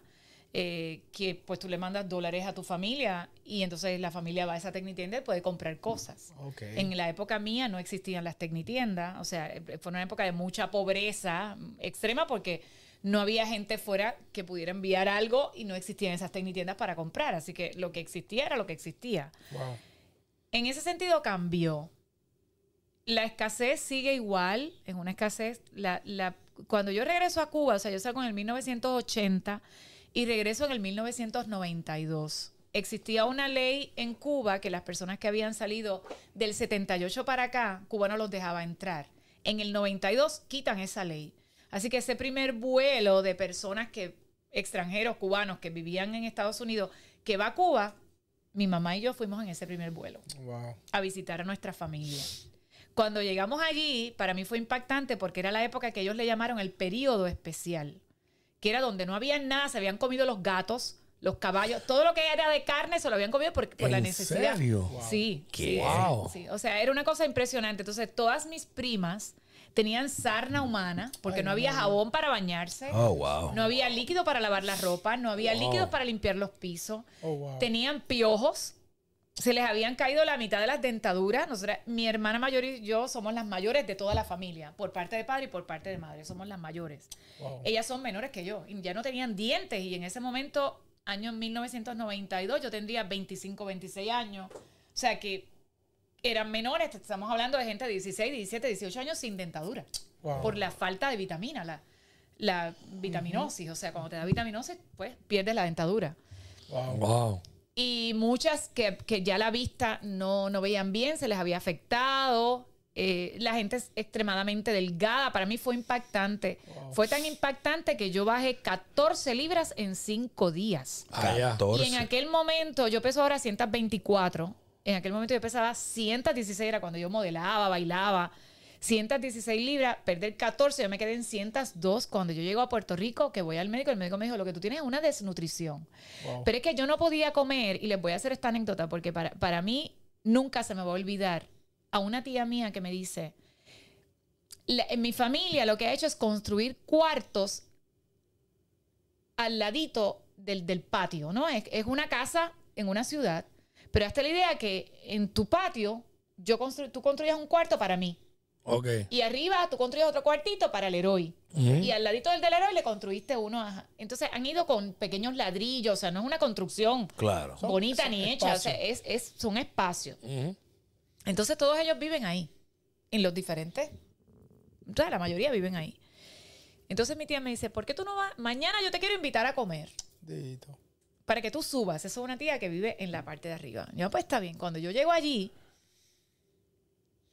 [SPEAKER 3] Eh, que pues tú le mandas dólares a tu familia y entonces la familia va a esa tecnitienda y puede comprar cosas. En la época mía no existían las tecnitiendas, o sea, fue una época de mucha pobreza extrema porque no había gente fuera que pudiera enviar algo y no existían esas tecnitiendas para comprar, así que lo que existía era lo que existía.
[SPEAKER 2] Wow.
[SPEAKER 3] En ese sentido cambió. La escasez sigue igual, es una escasez. La, la- cuando yo regreso a Cuba, o sea, yo salgo en el 1980 y regreso en el 1992. Existía una ley en Cuba que las personas que habían salido del 78 para acá, Cuba no los dejaba entrar. En el 92 quitan esa ley. Así que ese primer vuelo de personas que extranjeros cubanos que vivían en Estados Unidos que va a Cuba, mi mamá y yo fuimos en ese primer vuelo
[SPEAKER 2] Wow.
[SPEAKER 3] a visitar a nuestra familia. Cuando llegamos allí, para mí fue impactante porque era la época que ellos le llamaron el periodo especial, que era donde no había nada, se habían comido los gatos, los caballos, todo lo que era de carne se lo habían comido por, por la
[SPEAKER 1] ¿En
[SPEAKER 3] necesidad.
[SPEAKER 1] serio?
[SPEAKER 3] Sí, sí,
[SPEAKER 1] Wow.
[SPEAKER 3] sí. O sea, era una cosa impresionante. Entonces, todas mis primas tenían sarna humana porque
[SPEAKER 2] Ay,
[SPEAKER 3] no había jabón para bañarse.
[SPEAKER 4] Oh, wow.
[SPEAKER 3] No había líquido para lavar la ropa, no había
[SPEAKER 1] Wow.
[SPEAKER 3] líquidos para limpiar los pisos.
[SPEAKER 2] Oh, wow.
[SPEAKER 3] Tenían piojos, se les habían caído la mitad de las dentaduras. Nosotras, mi hermana mayor y yo somos las mayores de toda la familia, por parte de padre y por parte de madre, somos las mayores.
[SPEAKER 2] Wow.
[SPEAKER 3] Ellas son menores que yo, y ya no tenían dientes y en ese momento, año 1992, yo tendría 25, 26 años. O sea que eran menores, estamos hablando de gente de 16, 17, 18 años sin dentadura
[SPEAKER 2] Wow.
[SPEAKER 3] por la falta de vitamina, la, la vitaminosis. O sea, cuando te da vitaminosis, pues pierdes la dentadura.
[SPEAKER 2] Wow.
[SPEAKER 1] Wow.
[SPEAKER 3] Y muchas que, que ya la vista no, no veían bien, se les había afectado. Eh, la gente es extremadamente delgada. Para mí fue impactante. Fue tan impactante que yo bajé 14 libras en 5 días.
[SPEAKER 1] Ah, ya.
[SPEAKER 4] 14.
[SPEAKER 3] Y en aquel momento, yo peso ahora 124. En aquel momento yo pesaba 116, era cuando yo modelaba, bailaba. 116 libras, perder 14, yo me quedé en 102 cuando yo llego a Puerto Rico, que voy al médico, el médico me dijo, lo que tú tienes es una desnutrición.
[SPEAKER 2] Wow.
[SPEAKER 3] Pero es que yo no podía comer, y les voy a hacer esta anécdota, porque para, para mí nunca se me va a olvidar a una tía mía que me dice, "La- en mi familia lo que ha hecho es construir cuartos al ladito del, del patio, ¿no? Es, es una casa en una ciudad, pero hasta la idea que en tu patio yo constru- tú construyas un cuarto para mí.
[SPEAKER 1] Ok.
[SPEAKER 3] Y arriba tú construyes otro cuartito para el héroe. Y al ladito del del héroe le construiste uno. ajá. Entonces han ido con pequeños ladrillos, o sea, no es una construcción
[SPEAKER 4] Claro.
[SPEAKER 3] Bonita
[SPEAKER 2] son
[SPEAKER 3] ni hecha, o sea, es, es, son espacios. Entonces todos ellos viven ahí, en los diferentes. O sea, la mayoría viven ahí. Entonces mi tía me dice, ¿por qué tú no vas? Mañana yo te quiero invitar a comer
[SPEAKER 2] Dito.
[SPEAKER 3] Para que tú subas. Eso es una tía que vive en la parte de arriba. Yo, pues está bien. Cuando yo llego allí,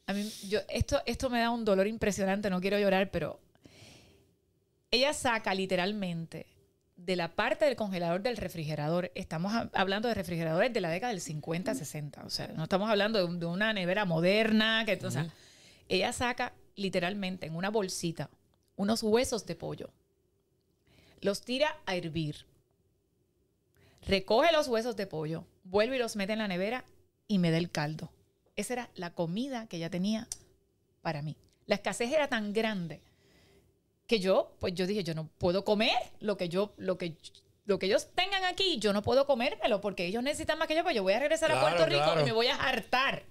[SPEAKER 3] a mí, yo, esto, esto me da un dolor impresionante, no quiero llorar, pero ella saca literalmente de la parte del congelador del refrigerador, estamos ha- hablando de refrigeradores de la década del 50, 60, o sea, no estamos hablando de una nevera moderna, que, o sea, ella saca literalmente en una bolsita unos huesos de pollo, los tira a hervir, recoge los huesos de pollo, vuelve y los mete en la nevera y me da el caldo. Esa era la comida que ella tenía para mí. La escasez era tan grande que yo, pues yo dije, yo no puedo comer lo que yo, lo que, lo que ellos tengan aquí, yo no puedo comérmelo porque ellos necesitan más que yo, pues yo voy a regresar a Puerto Rico
[SPEAKER 1] claro.
[SPEAKER 3] y me voy a hartar.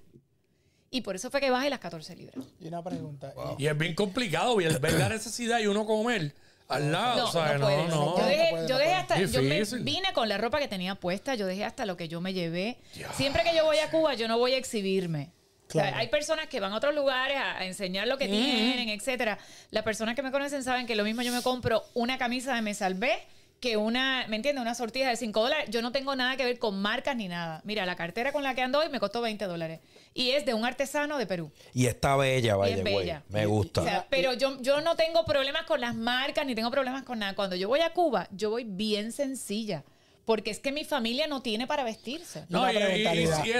[SPEAKER 3] Y por eso fue que bajé las 14 libras.
[SPEAKER 2] Y una pregunta.
[SPEAKER 1] Y es bien complicado ver la necesidad y uno comer al lado,
[SPEAKER 3] No,
[SPEAKER 1] ¿sabes?
[SPEAKER 3] no
[SPEAKER 1] No, no.
[SPEAKER 3] Yo
[SPEAKER 2] No
[SPEAKER 3] dejé, yo dejé hasta, yo me vine con la ropa que tenía puesta, yo dejé hasta lo que yo me llevé. Siempre que yo voy a Cuba, yo no voy a exhibirme. O sea,
[SPEAKER 2] Claro.
[SPEAKER 3] hay personas que van a otros lugares a, a enseñar lo que tienen, etcétera. Las personas que me conocen saben que lo mismo yo me compro una camisa de Me Salvé que una, ¿me entiendes? Una sortija de 5 dólares. Yo no tengo nada que ver con marcas ni nada. Mira, la cartera con la que ando hoy me costó 20 dólares. Y es de un artesano de Perú.
[SPEAKER 4] Y está bella, vaya, güey.
[SPEAKER 3] bella.
[SPEAKER 4] Me gusta.
[SPEAKER 3] O sea, pero yo, yo no tengo problemas con las marcas ni tengo problemas con nada. Cuando yo voy a Cuba, yo voy bien sencilla. Porque es que mi familia no tiene para vestirse.
[SPEAKER 1] No,
[SPEAKER 2] Una
[SPEAKER 1] y, y- es,
[SPEAKER 3] Y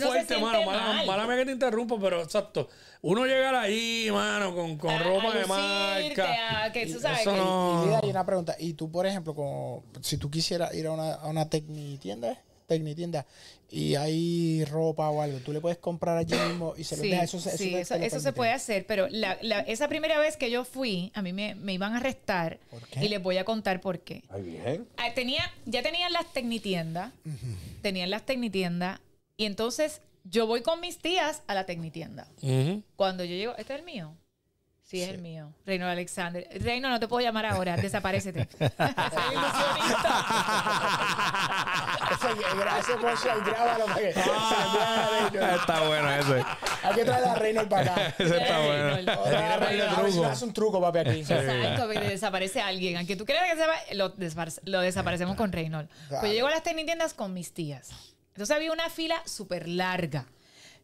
[SPEAKER 1] fuerte, mano. Mala, que te interrumpo, pero exacto. Uno llegar ahí, mano, con, con
[SPEAKER 3] A-
[SPEAKER 1] ropa
[SPEAKER 3] a
[SPEAKER 1] de marca.
[SPEAKER 3] a que tú
[SPEAKER 1] Y
[SPEAKER 3] sabes
[SPEAKER 1] eso
[SPEAKER 3] que-
[SPEAKER 1] no-
[SPEAKER 2] Y hay una pregunta. Y tú, por ejemplo, como si tú quisieras ir a una, a una tecnitienda, ¿eh? Tecnitienda, y hay ropa o algo, tú le puedes comprar allí mismo y se lo
[SPEAKER 3] Sí,
[SPEAKER 2] deja. Eso, se-
[SPEAKER 3] sí,
[SPEAKER 2] te-
[SPEAKER 3] eso,
[SPEAKER 2] te lo
[SPEAKER 3] eso se
[SPEAKER 2] permiten.
[SPEAKER 3] puede hacer, pero la- la- esa primera vez que yo fui, a mí me, me iban a arrestar
[SPEAKER 2] ¿Por qué?
[SPEAKER 3] y les voy a contar por qué.
[SPEAKER 4] Ay, bien.
[SPEAKER 3] Ah, tenía, ya tenían las tecnitiendas, tenían las tecnitiendas, y entonces yo voy con mis tías a la tecnitienda.
[SPEAKER 1] Ujú.
[SPEAKER 3] Cuando yo llego, ¿este es el mío? Sí, es el mío. Reino Alexander. Reino, no te puedo llamar ahora, desaparecete. Soy ilusionista.
[SPEAKER 2] Gracias por eso, grábalo para que se reina.
[SPEAKER 4] Está bueno ese.
[SPEAKER 2] Hay que traer a Reynolds para acá.
[SPEAKER 4] Ese está bueno.
[SPEAKER 1] Trucos.
[SPEAKER 2] me hace un truco, papi, aquí.
[SPEAKER 3] Exacto, porque desaparece alguien. Aunque tú creas que se va, lo, desaparecemos con Reynolds. Pues yo llego a las tecnitiendas con mis tías. Entonces había una fila súper larga.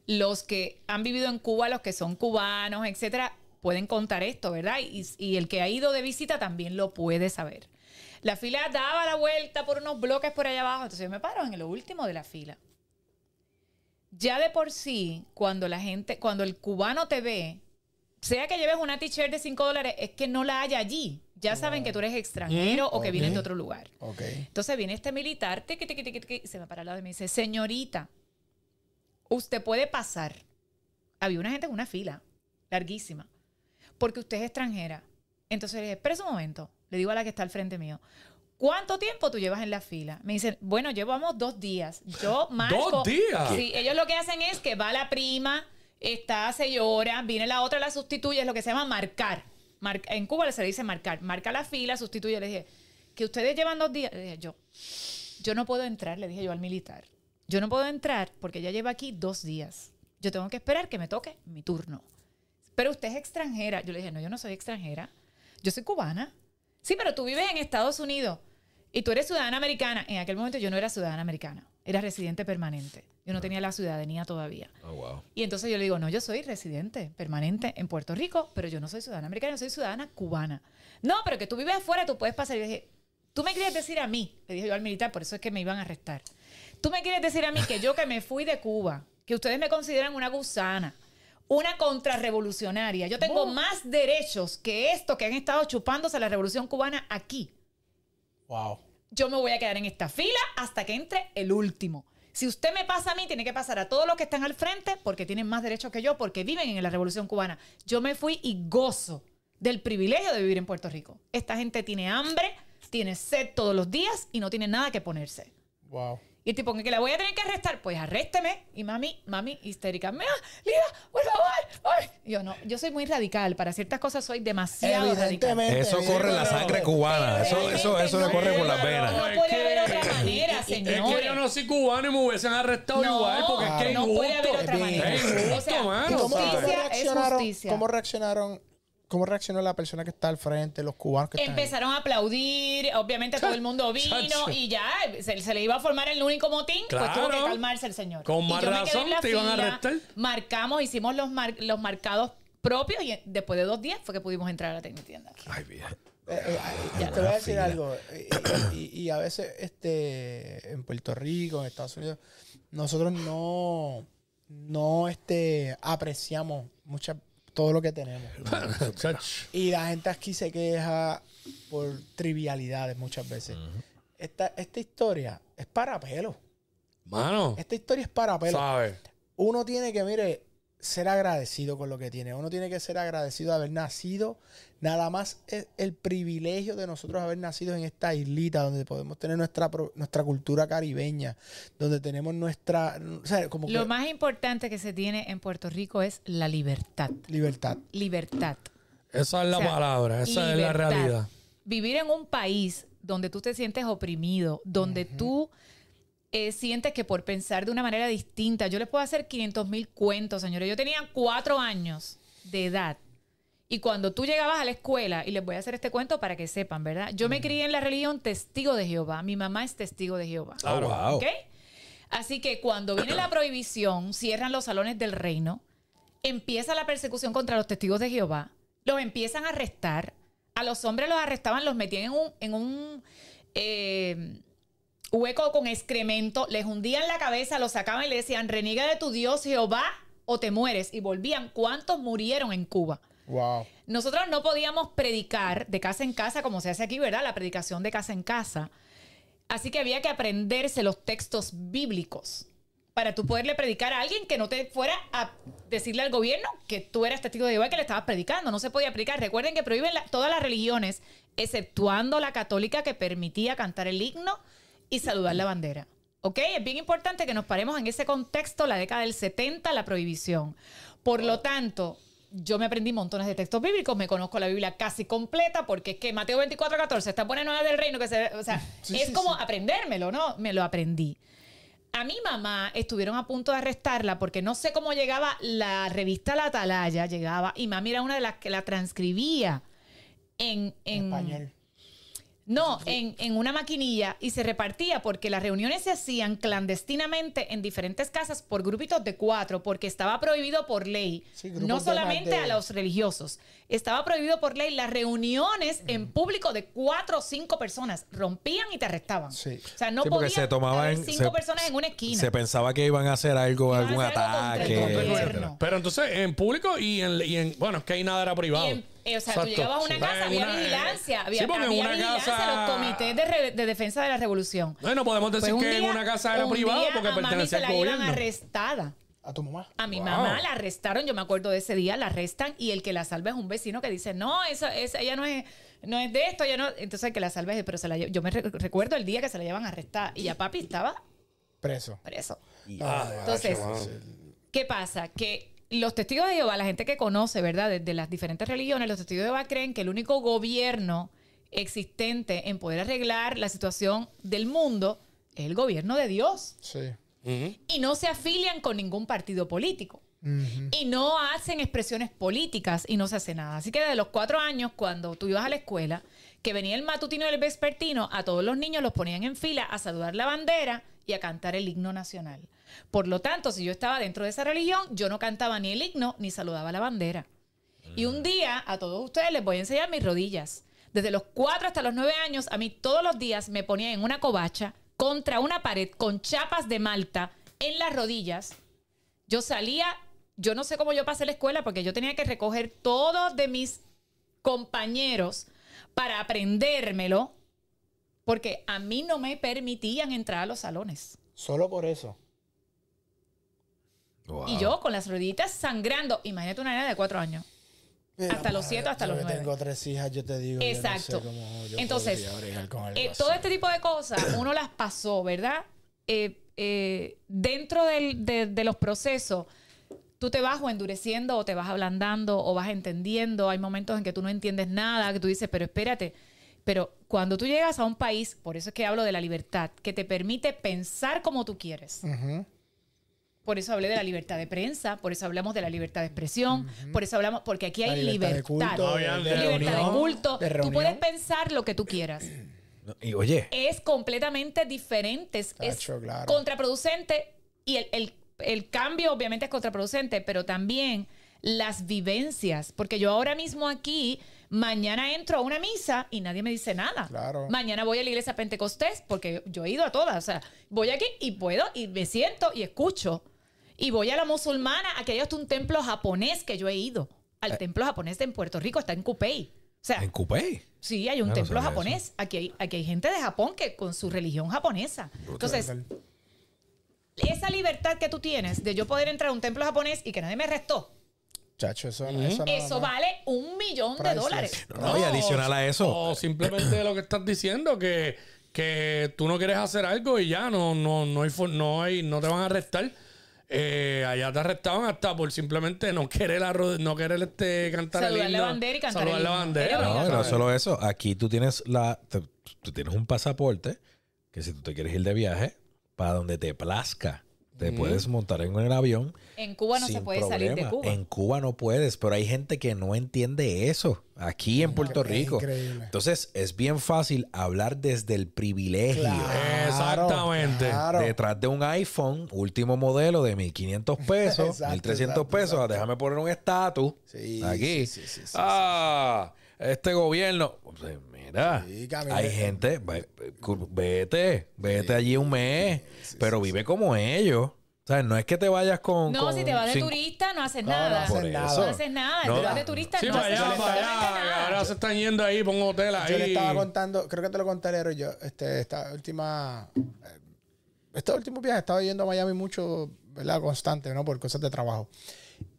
[SPEAKER 3] Los que han vivido en Cuba, los que son cubanos, etcétera, pueden contar esto, ¿verdad? Y, y el que ha ido de visita también lo puede saber. La fila daba la vuelta por unos bloques por allá abajo, entonces yo me paro en lo último de la fila. Ya de por sí, cuando la gente, cuando el cubano te ve, sea que lleves una t-shirt de 5 dólares, es que no la hay allí. Ya saben que tú eres extranjero o que vienes de otro lugar. Entonces viene este militar, tiqui, tiqui, tiqui, y se me para al lado y me dice, señorita, usted puede pasar. Había una gente en una fila, larguísima, porque usted es extranjera. Entonces le dije, espera un momento, le digo a la que está al frente mío, ¿cuánto tiempo tú llevas en la fila? Me dicen, bueno, llevamos dos días. Yo marco.
[SPEAKER 1] ¿Dos días?
[SPEAKER 3] Sí, ellos lo que hacen es que va la prima, está, se llora, viene la otra, la sustituye, es lo que se llama marcar. Mar- en Cuba se le dice marcar. Marca la fila, sustituye. Le dije, que ustedes llevan dos días. Le dije, yo, yo no puedo entrar, le dije yo al militar. Yo no puedo entrar porque ella lleva aquí dos días. Yo tengo que esperar que me toque mi turno. Pero usted es extranjera. Yo le dije, no, yo no soy extranjera. Yo soy cubana. Sí, pero tú vives en Estados Unidos y tú eres ciudadana americana. En aquel momento yo no era ciudadana americana, era residente permanente. Yo no tenía la ciudadanía todavía.
[SPEAKER 4] Oh, wow.
[SPEAKER 3] Y entonces yo le digo, no, yo soy residente permanente en Puerto Rico, pero yo no soy ciudadana americana, yo soy ciudadana cubana. No, pero que tú vives afuera, tú puedes pasar. Y dije, tú me quieres decir a mí, le dije yo al militar, por eso es que me iban a arrestar. Tú me quieres decir a mí que yo que me fui de Cuba, que ustedes me consideran una gusana, una contrarrevolucionaria, yo tengo más derechos que esto que han estado chupándose la revolución cubana aquí
[SPEAKER 2] Wow.
[SPEAKER 3] yo me voy a quedar en esta fila hasta que entre el último. Si usted me pasa a mí, tiene que pasar a todos los que están al frente porque tienen más derechos que yo, porque viven en la Revolución Cubana. Yo me fui y gozo del privilegio de vivir en Puerto Rico. Esta gente tiene hambre, tiene sed todos los días y no tiene nada que ponerse.
[SPEAKER 2] Wow.
[SPEAKER 3] Y el tipo, ¿que la voy a tener que arrestar? Pues arrésteme. Y mami, mami, histérica. Mira, Lida, por favor. Ay. Yo no, yo soy muy radical. Para ciertas cosas soy demasiado radical.
[SPEAKER 4] Eso corre en la sangre cubana. Eso, eso, eso le corre por las venas.
[SPEAKER 3] No
[SPEAKER 1] Es
[SPEAKER 3] puede haber otra manera,
[SPEAKER 1] Es
[SPEAKER 3] señores.
[SPEAKER 1] que yo no soy cubano y me hubiesen arrestado
[SPEAKER 3] No,
[SPEAKER 1] igual porque es que es
[SPEAKER 3] no puede haber
[SPEAKER 1] injusto.
[SPEAKER 3] otra
[SPEAKER 2] Es
[SPEAKER 3] manera.
[SPEAKER 1] Es injusto,
[SPEAKER 3] O sea,
[SPEAKER 1] mano,
[SPEAKER 2] ¿Y cómo,
[SPEAKER 1] ¿sabes?
[SPEAKER 2] cómo
[SPEAKER 3] Justicia es
[SPEAKER 2] reaccionaron,
[SPEAKER 3] justicia.
[SPEAKER 2] ¿Cómo reaccionaron? ¿Cómo reaccionó la persona que está al frente, los cubanos que están?
[SPEAKER 3] Empezaron a aplaudir, obviamente todo el mundo vino
[SPEAKER 1] Chacho.
[SPEAKER 3] y ya se, se le iba a formar el único motín, pues tuvo que calmarse el señor.
[SPEAKER 1] Con
[SPEAKER 3] Y
[SPEAKER 1] más
[SPEAKER 3] yo me quedé
[SPEAKER 1] razón
[SPEAKER 3] en la
[SPEAKER 1] te iban a arrestar.
[SPEAKER 3] Marcamos, hicimos los, mar- los marcados propios y después de dos días fue que pudimos entrar a la tecnitienda.
[SPEAKER 4] Ay, bien.
[SPEAKER 2] Eh, eh, eh, te voy a decir algo. Y, y- y a veces este, en Puerto Rico, en Estados Unidos, nosotros no, no este, apreciamos mucha, todo lo que tenemos. Y la gente aquí se queja por trivialidades muchas veces. esta, esta historia es para pelo.
[SPEAKER 1] Mano,
[SPEAKER 2] Esta historia es para pelo.
[SPEAKER 1] ¿sabes?
[SPEAKER 2] Uno tiene que, mire, ser agradecido con lo que tiene. Uno tiene que ser agradecido de haber nacido. Nada más es el privilegio de nosotros haber nacido en esta islita donde podemos tener nuestra, nuestra cultura caribeña, donde tenemos nuestra, o sea, como
[SPEAKER 3] Lo
[SPEAKER 2] que
[SPEAKER 3] más importante que se tiene en Puerto Rico es la libertad.
[SPEAKER 2] libertad.
[SPEAKER 3] Libertad.
[SPEAKER 1] Esa es la
[SPEAKER 3] O sea,
[SPEAKER 1] palabra, esa es la realidad.
[SPEAKER 3] vivir en un país donde tú te sientes oprimido, donde tú eh, sientes que por pensar de una manera distinta, yo les puedo hacer 500 mil cuentos, señores. Yo tenía cuatro años de edad. Y cuando tú llegabas a la escuela, y les voy a hacer este cuento para que sepan, ¿verdad? Yo me crié en la religión testigo de Jehová. Mi mamá es testigo de Jehová.
[SPEAKER 4] Oh, wow.
[SPEAKER 3] ¿Ok? Así que cuando viene la prohibición, cierran los salones del reino, empieza la persecución contra los testigos de Jehová, los empiezan a arrestar, a los hombres los arrestaban, los metían en un, en un eh, hueco con excremento, les hundían la cabeza, los sacaban y le decían, reniega de tu Dios Jehová o te mueres. Y volvían. ¿Cuántos murieron en Cuba?
[SPEAKER 2] Wow.
[SPEAKER 3] Nosotros no podíamos predicar de casa en casa como se hace aquí, ¿verdad? La predicación de casa en casa. Así que había que aprenderse los textos bíblicos para tú poderle predicar a alguien que no te fuera a decirle al gobierno que tú eras testigo de Jehová y que le estabas predicando. No se podía predicar. Recuerden que prohíben la- todas las religiones, exceptuando la católica que permitía cantar el himno y saludar la bandera. ¿Ok? Es bien importante que nos paremos en ese contexto, la década del 70, la prohibición. Por lo tanto, yo me aprendí montones de textos bíblicos, me conozco la Biblia casi completa, porque es que Mateo 24, 14 está pone nueva del reino, que se, o sea,
[SPEAKER 2] Sí,
[SPEAKER 3] es
[SPEAKER 2] sí,
[SPEAKER 3] como
[SPEAKER 2] sí.
[SPEAKER 3] aprendérmelo, ¿no? Me lo aprendí. A mi mamá estuvieron a punto de arrestarla porque no sé cómo llegaba la revista La Atalaya, llegaba, y mami era una de las que la transcribía en, en,
[SPEAKER 2] Español.
[SPEAKER 3] No, en, en una maquinilla y se repartía porque las reuniones se hacían clandestinamente en diferentes casas por grupitos de cuatro, porque estaba prohibido por ley,
[SPEAKER 2] Sí,
[SPEAKER 3] no solamente
[SPEAKER 2] de-
[SPEAKER 3] a los religiosos, estaba prohibido por ley las reuniones en público de cuatro o cinco personas, rompían y te arrestaban.
[SPEAKER 2] Sí.
[SPEAKER 3] O sea, no
[SPEAKER 4] Sí, porque
[SPEAKER 3] podían
[SPEAKER 4] se tomaban-
[SPEAKER 3] haber cinco
[SPEAKER 4] se-
[SPEAKER 3] personas en una esquina.
[SPEAKER 4] Se pensaba que iban a hacer algo,
[SPEAKER 3] Iban
[SPEAKER 4] algún
[SPEAKER 3] hacer algo contra el
[SPEAKER 4] ataque.
[SPEAKER 1] Pero entonces, en público y en, y en- bueno, es que ahí nada era privado.
[SPEAKER 3] Y en- eh, o sea, tú llegabas a una
[SPEAKER 1] Sí.
[SPEAKER 3] casa, había
[SPEAKER 1] una-
[SPEAKER 3] vigilancia, había,
[SPEAKER 1] sí, porque en
[SPEAKER 3] había
[SPEAKER 1] una
[SPEAKER 3] vigilancia
[SPEAKER 1] casa-
[SPEAKER 3] los comités de, re- de defensa de la revolución.
[SPEAKER 1] Bueno, podemos decir
[SPEAKER 3] Pues un
[SPEAKER 1] que en una casa era
[SPEAKER 3] un
[SPEAKER 1] privado
[SPEAKER 3] día
[SPEAKER 1] porque
[SPEAKER 3] a
[SPEAKER 1] pertenecía
[SPEAKER 3] se
[SPEAKER 1] al
[SPEAKER 3] la llevan
[SPEAKER 1] gobierno.
[SPEAKER 3] arrestada.
[SPEAKER 2] A tu mamá.
[SPEAKER 3] A mi
[SPEAKER 1] Wow.
[SPEAKER 3] mamá la arrestaron, yo me acuerdo de ese día, la arrestan y el que la salva es un vecino que dice, no, eso, es, ella no es, no es de esto, ella no. Entonces el que la salva es, pero se la yo me re- recuerdo el día que se la llevan arrestada y ya papi estaba
[SPEAKER 2] Preso.
[SPEAKER 3] preso.
[SPEAKER 2] Ah,
[SPEAKER 3] Entonces, ¿qué pasa? Que los testigos de Jehová, la gente que conoce, ¿verdad? De, de las diferentes religiones, los testigos de Jehová creen que el único gobierno existente en poder arreglar la situación del mundo es el gobierno de Dios.
[SPEAKER 2] Sí.
[SPEAKER 3] Y no se afilian con ningún partido político. Y no hacen expresiones políticas y no se hace nada. Así que desde los cuatro años, cuando tú ibas a la escuela, que venía el matutino y el vespertino, a todos los niños los ponían en fila a saludar la bandera y a cantar el himno nacional. Por lo tanto, si yo estaba dentro de esa religión, yo no cantaba ni el himno ni saludaba la bandera. Y un día a todos ustedes les voy a enseñar mis rodillas. Desde los cuatro hasta los nueve años, a mí todos los días me ponían en una covacha contra una pared con chapas de malta en las rodillas. Yo salía, yo no sé cómo yo pasé la escuela porque yo tenía que recoger todos de mis compañeros para aprendérmelo porque a mí no me permitían entrar a los salones.
[SPEAKER 2] Solo por eso.
[SPEAKER 4] Wow.
[SPEAKER 3] Y yo con las rodillitas sangrando, imagínate una nena de cuatro años. Hasta los siete, hasta
[SPEAKER 2] yo
[SPEAKER 3] los nueve.
[SPEAKER 2] Tengo tres hijas, yo te digo.
[SPEAKER 3] Exacto.
[SPEAKER 2] Yo no sé cómo yo
[SPEAKER 3] Entonces,
[SPEAKER 2] con
[SPEAKER 3] Eh, todo este tipo de cosas uno las pasó, ¿verdad? Eh, eh, dentro del- de, de los procesos, tú te vas o endureciendo o te vas ablandando o vas entendiendo. Hay momentos en que tú no entiendes nada, que tú dices, pero espérate. Pero cuando tú llegas a un país, por eso es que hablo de la libertad, que te permite pensar como tú quieres. Por eso hablé de la libertad de prensa, por eso hablamos de la libertad de expresión, por eso hablamos, porque aquí hay
[SPEAKER 2] La libertad de
[SPEAKER 3] libertad.
[SPEAKER 2] culto,
[SPEAKER 1] de- de
[SPEAKER 3] libertad de
[SPEAKER 2] reunión,
[SPEAKER 3] culto.
[SPEAKER 2] de
[SPEAKER 3] Tú puedes pensar lo que tú quieras
[SPEAKER 4] Y oye,
[SPEAKER 3] es completamente diferente, es, es
[SPEAKER 2] Tacho, claro.
[SPEAKER 3] contraproducente y el, el- el cambio obviamente es contraproducente, pero también las vivencias, porque yo ahora mismo aquí, mañana entro a una misa y nadie me dice nada.
[SPEAKER 2] Claro.
[SPEAKER 3] Mañana voy a la iglesia Pentecostés porque yo he ido a todas, o sea, voy aquí y puedo y me siento y escucho. Y voy a la musulmana, aquí hay hasta un templo japonés que yo he ido. Al templo japonés en Puerto Rico, está en Cupey. O sea,
[SPEAKER 4] en Coupé.
[SPEAKER 3] Sí, hay un
[SPEAKER 4] Ah, no
[SPEAKER 3] templo japonés. Aquí hay, aquí hay gente de Japón que con su religión japonesa. Entonces, esa libertad que tú tienes de yo poder entrar a un templo japonés y que nadie me arrestó,
[SPEAKER 2] Chacho, eso, eso, nada
[SPEAKER 3] eso
[SPEAKER 2] más.
[SPEAKER 3] vale un millón de dólares.
[SPEAKER 4] No, y adicional a eso.
[SPEAKER 1] O simplemente lo que estás diciendo, que, que tú no quieres hacer algo y ya no, no, no, hay, for- no, hay, no te van a arrestar. Eh, allá te arrestaban hasta por simplemente no querer, arro- no querer este, cantar el
[SPEAKER 3] Saludar la
[SPEAKER 1] himno,
[SPEAKER 3] bandera y cantar
[SPEAKER 1] saludar
[SPEAKER 3] el
[SPEAKER 1] la
[SPEAKER 3] himno.
[SPEAKER 1] bandera.
[SPEAKER 3] Era
[SPEAKER 4] No, no solo eso. Aquí tú tienes la, te- tú tienes un pasaporte que si tú te quieres ir de viaje para donde te plazca, te puedes montar en el avión.
[SPEAKER 3] En Cuba no se puede salir de. Cuba.
[SPEAKER 4] En Cuba no puedes, pero hay gente que no entiende eso. Aquí en Puerto Rico.
[SPEAKER 2] increíble.
[SPEAKER 4] Entonces es bien fácil hablar desde el privilegio.
[SPEAKER 1] Exactamente.
[SPEAKER 2] claro.
[SPEAKER 4] Detrás de un iPhone, último modelo de 1500 pesos,
[SPEAKER 2] Exacto,
[SPEAKER 4] 1300
[SPEAKER 2] exacto,
[SPEAKER 4] pesos,
[SPEAKER 2] exacto.
[SPEAKER 4] déjame poner un estatus
[SPEAKER 2] Sí,
[SPEAKER 4] aquí.
[SPEAKER 2] sí, sí, sí, sí,
[SPEAKER 4] ah, este gobierno, mira,
[SPEAKER 2] Sí, camina.
[SPEAKER 4] hay gente, ve- vete, vete allí un mes, pero vive como ellos. O sea, no es que te vayas con.
[SPEAKER 3] No,
[SPEAKER 4] con
[SPEAKER 3] si te vas de turista no haces
[SPEAKER 2] No, no
[SPEAKER 3] nada.
[SPEAKER 2] haces nada.
[SPEAKER 3] No haces nada.
[SPEAKER 4] No.
[SPEAKER 3] te vas de turista
[SPEAKER 1] Sí,
[SPEAKER 3] no
[SPEAKER 1] para
[SPEAKER 3] haces
[SPEAKER 1] allá, para allá.
[SPEAKER 3] nada.
[SPEAKER 1] Ahora se están yendo ahí un hotel ahí.
[SPEAKER 2] Yo le estaba contando, creo que te lo conté, Lero, yo, este, esta última, eh, este último viaje estaba yendo a Miami mucho, ¿verdad? Constante, ¿no? Por cosas de trabajo.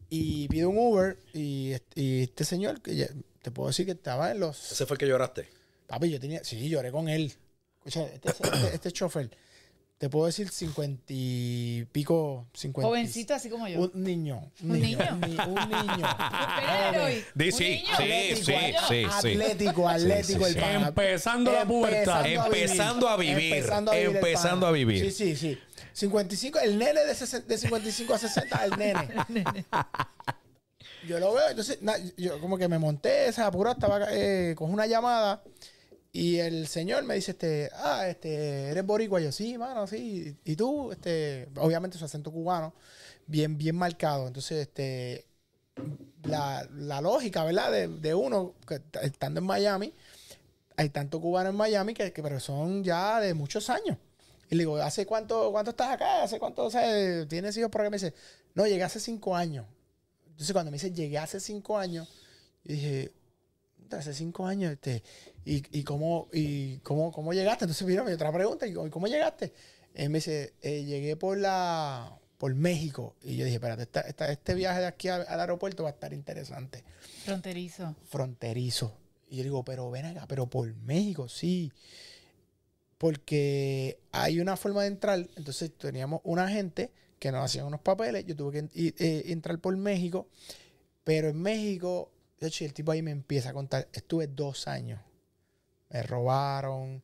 [SPEAKER 2] Y pido un Uber y, este- y este señor, que ya- te puedo decir que estaba en los...
[SPEAKER 4] Ese fue el que lloraste.
[SPEAKER 2] Papi, yo tenía, sí, lloré con él. Escucha, este, este, este chofer, te puedo decir cincuenta y pico, cincuenta.
[SPEAKER 3] Jovencito así como yo.
[SPEAKER 2] Un niño. Un
[SPEAKER 3] ¿Un
[SPEAKER 2] niño.
[SPEAKER 3] niño?
[SPEAKER 2] Un, ni- un niño.
[SPEAKER 3] Espera, Eloy.
[SPEAKER 4] Di
[SPEAKER 3] ¿Un
[SPEAKER 4] sí,
[SPEAKER 3] niño?
[SPEAKER 4] sí,
[SPEAKER 2] Atlético,
[SPEAKER 4] sí,
[SPEAKER 2] atlético,
[SPEAKER 4] sí, sí.
[SPEAKER 2] Atlético, atlético,
[SPEAKER 4] sí,
[SPEAKER 2] el
[SPEAKER 4] sí.
[SPEAKER 2] pana.
[SPEAKER 1] Empezando la pubertad.
[SPEAKER 4] Empezando a vivir,
[SPEAKER 2] Empezando a vivir. el
[SPEAKER 4] empezando
[SPEAKER 2] pana.
[SPEAKER 4] a vivir.
[SPEAKER 2] Sí, sí, sí. 55, el nene de, 60 de 55 a 60, el nene. yo lo veo, entonces, na- yo como que me monté, se apuró, estaba eh, con una llamada y el señor me dice, este, ah, este, eres boricua. Yo, sí, mano, sí. Y tú, este, obviamente su acento cubano, bien, bien marcado. Entonces, este, la, la lógica, ¿verdad? De, de uno, que estando en Miami, hay tanto cubano en Miami que, que pero son ya de muchos años. Y le digo, ¿hace cuánto, cuánto estás acá? ¿Hace cuánto o sea, tienes hijos? Porque me dice, no, llegué hace cinco años. Entonces cuando me dice, llegué hace cinco años, dije, "Puta, hace cinco años, este, ¿y, y cómo, y cómo, cómo llegaste? Entonces vino mi otra pregunta, ¿y cómo- llegaste? Él me dice, "Eh, llegué por la por México. Y yo dije, espérate, esta- esta- este viaje de aquí al, al aeropuerto va a estar interesante
[SPEAKER 3] Fronterizo.
[SPEAKER 2] fronterizo. Y yo digo, pero ven acá, pero por México, sí. Porque hay una forma de entrar. Entonces teníamos una gente que nos hacían unos papeles. Yo tuve que eh, entrar por México. Pero en México, de hecho, el tipo ahí me empieza a contar. Estuve dos años. Me robaron.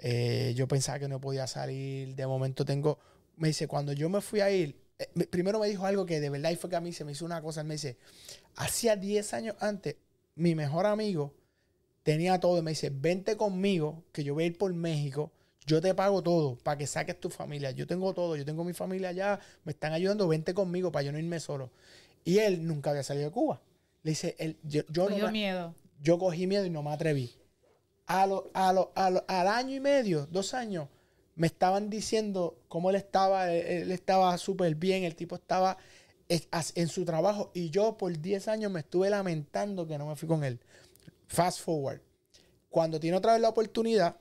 [SPEAKER 2] eh, yo pensaba que no podía salir. De momento tengo. Me dice, cuando yo me fui a ir. eh, me- primero me dijo algo que de verdad fue que a mí se me hizo una cosa. Él me dice, hacía 10 años antes, mi mejor amigo tenía todo me dice, vente conmigo, que yo voy a ir por México, yo te pago todo para que saques tu familia. Yo tengo todo, yo tengo mi familia allá, me están ayudando, vente conmigo para yo no irme solo. Y él nunca había salido de Cuba. Le dice, él, yo, yo no
[SPEAKER 3] Cogió
[SPEAKER 2] me-
[SPEAKER 3] miedo.
[SPEAKER 2] yo cogí miedo y no me atreví. A lo- a lo- a lo- al año y medio, dos años, me estaban diciendo cómo él estaba, él, él estaba súper bien, el tipo estaba en su trabajo y yo por 10 años me estuve lamentando que no me fui con él. Fast forward. Cuando tiene otra vez la oportunidad,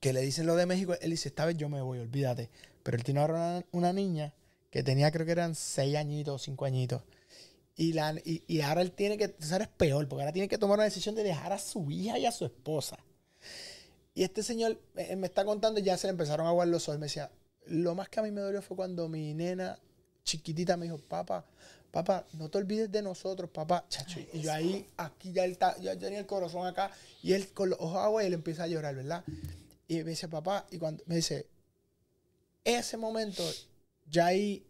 [SPEAKER 2] que le dicen lo de México, él dice, esta vez yo me voy, olvídate. Pero él tiene ahora una, una niña que tenía, creo que eran 6 añitos o 5 añitos. Y, la, y, y ahora él tiene que, sabes, es peor, porque ahora tiene que tomar una decisión de dejar a su hija y a su esposa. Y este señor eh, me está contando, ya se le empezaron a aguar los ojos. Me decía, lo más que a mí me dolió fue cuando mi nena chiquitita me dijo, papá, papá, no te olvides de nosotros, papá. Chacho, y yo ahí, aquí ya él está, ya tenía el corazón acá, y él con los ojos agua y él empieza a llorar, ¿verdad? Y me dice, papá, y cuando me dice, ese momento, ya ahí,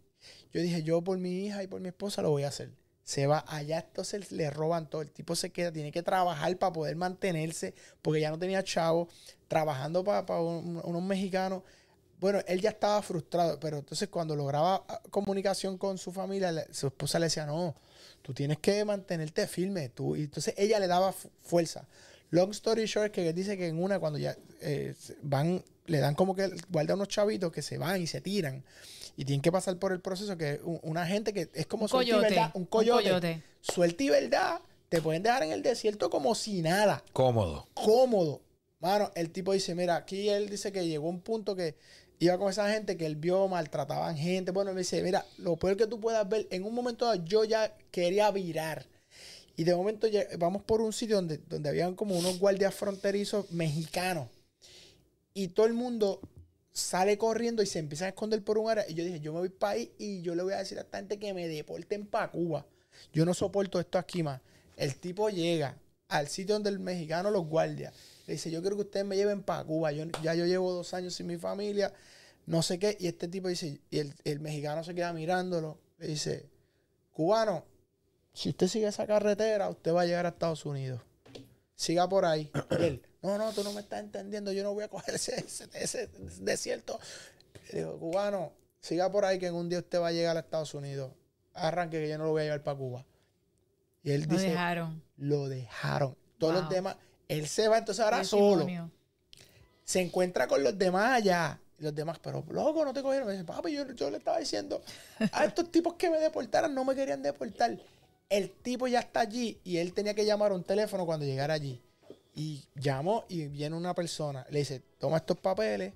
[SPEAKER 2] yo dije, yo por mi hija y por mi esposa lo voy a hacer. Se va allá, entonces le roban todo. El tipo se queda, tiene que trabajar para poder mantenerse, porque ya no tenía chavo, trabajando para, unos mexicanos. Bueno, él ya estaba frustrado, pero entonces cuando lograba ah, comunicación con su familia, su esposa le decía, no, tú tienes que mantenerte firme. Tú. Y entonces ella le daba fu- fuerza. Long story short, que él dice que en una, cuando ya eh, van, le dan como que guarda unos chavitos que se van y se tiran y tienen que pasar por el proceso que un- una gente que es como
[SPEAKER 3] Un
[SPEAKER 2] suerte y verdad, un
[SPEAKER 3] un
[SPEAKER 2] coyote,
[SPEAKER 3] coyote.
[SPEAKER 2] suerte y verdad, te pueden dejar en el desierto como si nada
[SPEAKER 4] Cómodo.
[SPEAKER 2] cómodo. Mano, el tipo dice, mira, aquí él dice que llegó un punto que iba con esa gente que él vio, maltrataban gente. Bueno, él me dice, mira, lo peor que tú puedas ver, en un momento dado yo ya quería virar. Y de momento vamos por un sitio donde, donde habían como unos guardias fronterizos mexicanos. Y todo el mundo sale corriendo y se empieza a esconder por un área. Y yo dije, yo me voy para ahí y yo le voy a decir a esta gente que me deporten para Cuba. Yo no soporto esto aquí más. El tipo llega al sitio donde el mexicano los guardia. Le dice, yo quiero que ustedes me lleven para Cuba. Yo, ya yo llevo dos años sin mi familia, no sé qué. Y este tipo dice, y el, el mexicano se queda mirándolo. Le dice, cubano, si usted sigue esa carretera, usted va a llegar a Estados Unidos. Siga por ahí. Él, no, no, tú no me estás entendiendo, yo no voy a coger ese, ese, ese desierto. Le digo, cubano, siga por ahí que en un día usted va a llegar a Estados Unidos. Arranque que yo no lo voy a llevar para Cuba. Y él
[SPEAKER 3] Lo
[SPEAKER 2] dice,
[SPEAKER 3] dejaron.
[SPEAKER 2] lo dejaron. Todos los demás, él se va entonces ahora solo. Se encuentra con los demás allá. Y los demás, pero loco, no te cogieron. Me dice, papi, yo, yo le estaba diciendo a estos tipos que me deportaran, no me querían deportar. El tipo ya está allí y él tenía que llamar a un teléfono cuando llegara allí. Y llamó y viene una persona. Le dice, toma estos papeles.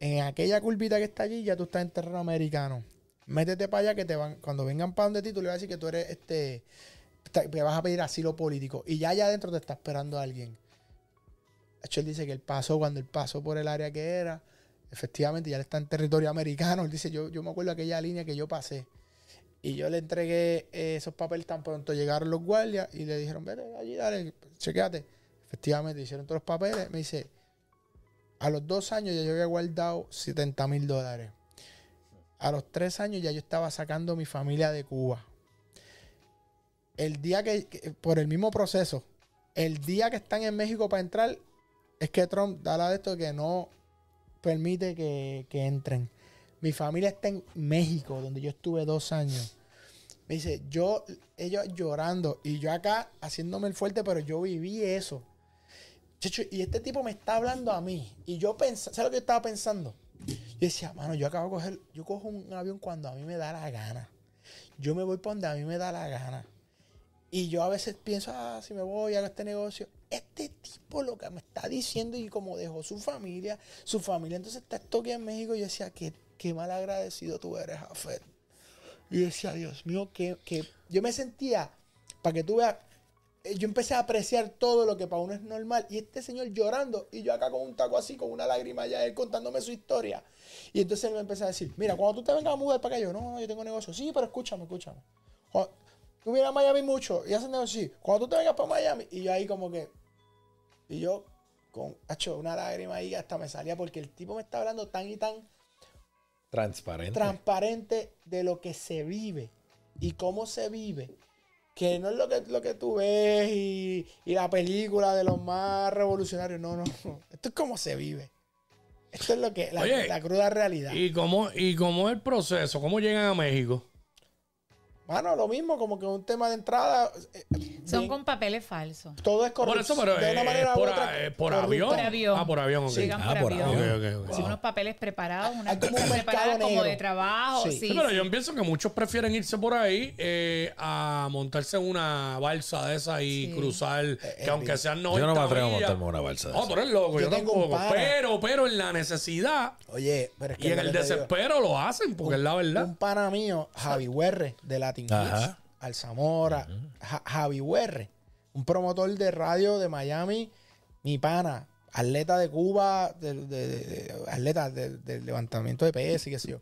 [SPEAKER 2] En aquella curvita que está allí, ya tú estás en terreno americano. Métete para allá que te van, cuando vengan para donde ti, tú le vas a decir que tú eres este, te- vas a pedir asilo político. Y ya allá adentro te está esperando alguien. De hecho, él dice que él pasó, cuando él pasó por el área que era, efectivamente ya está en territorio americano. Él dice, yo, yo me acuerdo de aquella línea que yo pasé. Y yo le entregué esos papeles tan pronto llegaron los guardias y le dijeron, vete allí, dale, chequeate. Efectivamente, hicieron todos los papeles. Me dice, a los dos años ya yo había guardado 70 mil dólares. A los tres años ya yo estaba sacando mi familia de Cuba. El día que, que- por el mismo proceso, el día que están en México para entrar, es que Trump da la de esto que no permite que, que entren. Mi familia está en México, donde yo estuve dos años. Me dice, yo, ellos llorando y yo acá haciéndome el fuerte, pero yo viví eso. Y este tipo me está hablando a mí. Y yo pensaba, ¿sabes lo que yo estaba pensando? Yo decía, mano, yo acabo de coger, yo cojo un avión cuando a mí me da la gana. Yo me voy para donde a mí me da la gana. Y yo a veces pienso, ah, si me voy, hago este negocio. Este tipo lo que me está diciendo y como dejó su familia, su familia entonces está esto aquí en México, yo decía, qué, qué mal agradecido tú eres, Jafet. Y decía, Dios mío, que, que yo me sentía, para que tú veas, yo empecé a apreciar todo lo que para uno es normal. Y este señor llorando, y yo acá con un taco así, con una lágrima ya, él contándome su historia. Y entonces él me empezó a decir, mira, cuando tú te vengas a mudar para acá, yo, no, no, yo tengo negocio. Sí, pero escúchame, escúchame. Cuando- tú vienes a Miami mucho y haces negocio, sí. Cuando tú te vengas para Miami, y yo ahí como que, y yo con, hecho una lágrima ahí hasta me salía porque el tipo me está hablando tan y tan
[SPEAKER 4] Transparente.
[SPEAKER 2] transparente de lo que se vive y cómo se vive. Que no es lo que, lo que tú ves y, y la película de los más revolucionarios. No, no, no. Esto es cómo se vive. Esto es lo que, la,
[SPEAKER 1] Oye,
[SPEAKER 2] la cruda realidad.
[SPEAKER 1] ¿Y cómo, ¿Y cómo es el proceso? ¿Cómo llegan a México?
[SPEAKER 2] Mano, lo mismo, como que un tema de entrada. eh,
[SPEAKER 3] Son
[SPEAKER 2] bien,
[SPEAKER 3] con papeles falsos.
[SPEAKER 2] todo es correcto.
[SPEAKER 1] Por eso, pero
[SPEAKER 2] de una
[SPEAKER 1] eh,
[SPEAKER 2] manera u
[SPEAKER 1] por,
[SPEAKER 2] otra,
[SPEAKER 1] eh, avión.
[SPEAKER 3] Por avión.
[SPEAKER 1] Ah, por avión, ok.
[SPEAKER 3] Llegan
[SPEAKER 4] Ah,
[SPEAKER 3] por, avión.
[SPEAKER 4] avión.
[SPEAKER 3] Son unos papeles preparados, unas
[SPEAKER 2] Hay como
[SPEAKER 3] cosas preparadas como de trabajo.
[SPEAKER 2] Sí.
[SPEAKER 3] Sí,
[SPEAKER 1] Sí, pero
[SPEAKER 3] sí.
[SPEAKER 1] yo pienso que muchos prefieren irse por ahí eh, a montarse en una balsa de esa y
[SPEAKER 3] Sí.
[SPEAKER 1] cruzar, que aunque sean 90
[SPEAKER 4] Yo no me atrevo a montarme en una balsa de
[SPEAKER 1] No,
[SPEAKER 4] esa.
[SPEAKER 1] tú eres loco, yo,
[SPEAKER 2] Yo tengo un
[SPEAKER 1] tampoco. Pero, pero en la necesidad
[SPEAKER 2] Oye, pero es que
[SPEAKER 1] y en
[SPEAKER 2] lo
[SPEAKER 1] el desespero lo hacen, porque es la verdad.
[SPEAKER 2] Un pana mío, Javi Huerre, de Latin Kids,
[SPEAKER 4] Ajá.
[SPEAKER 2] Alzamora, Ja- Javi Huerre, un promotor de radio de Miami, mi pana, atleta de Cuba, de, de- de- de- atleta de- del levantamiento de PS y qué sé yo.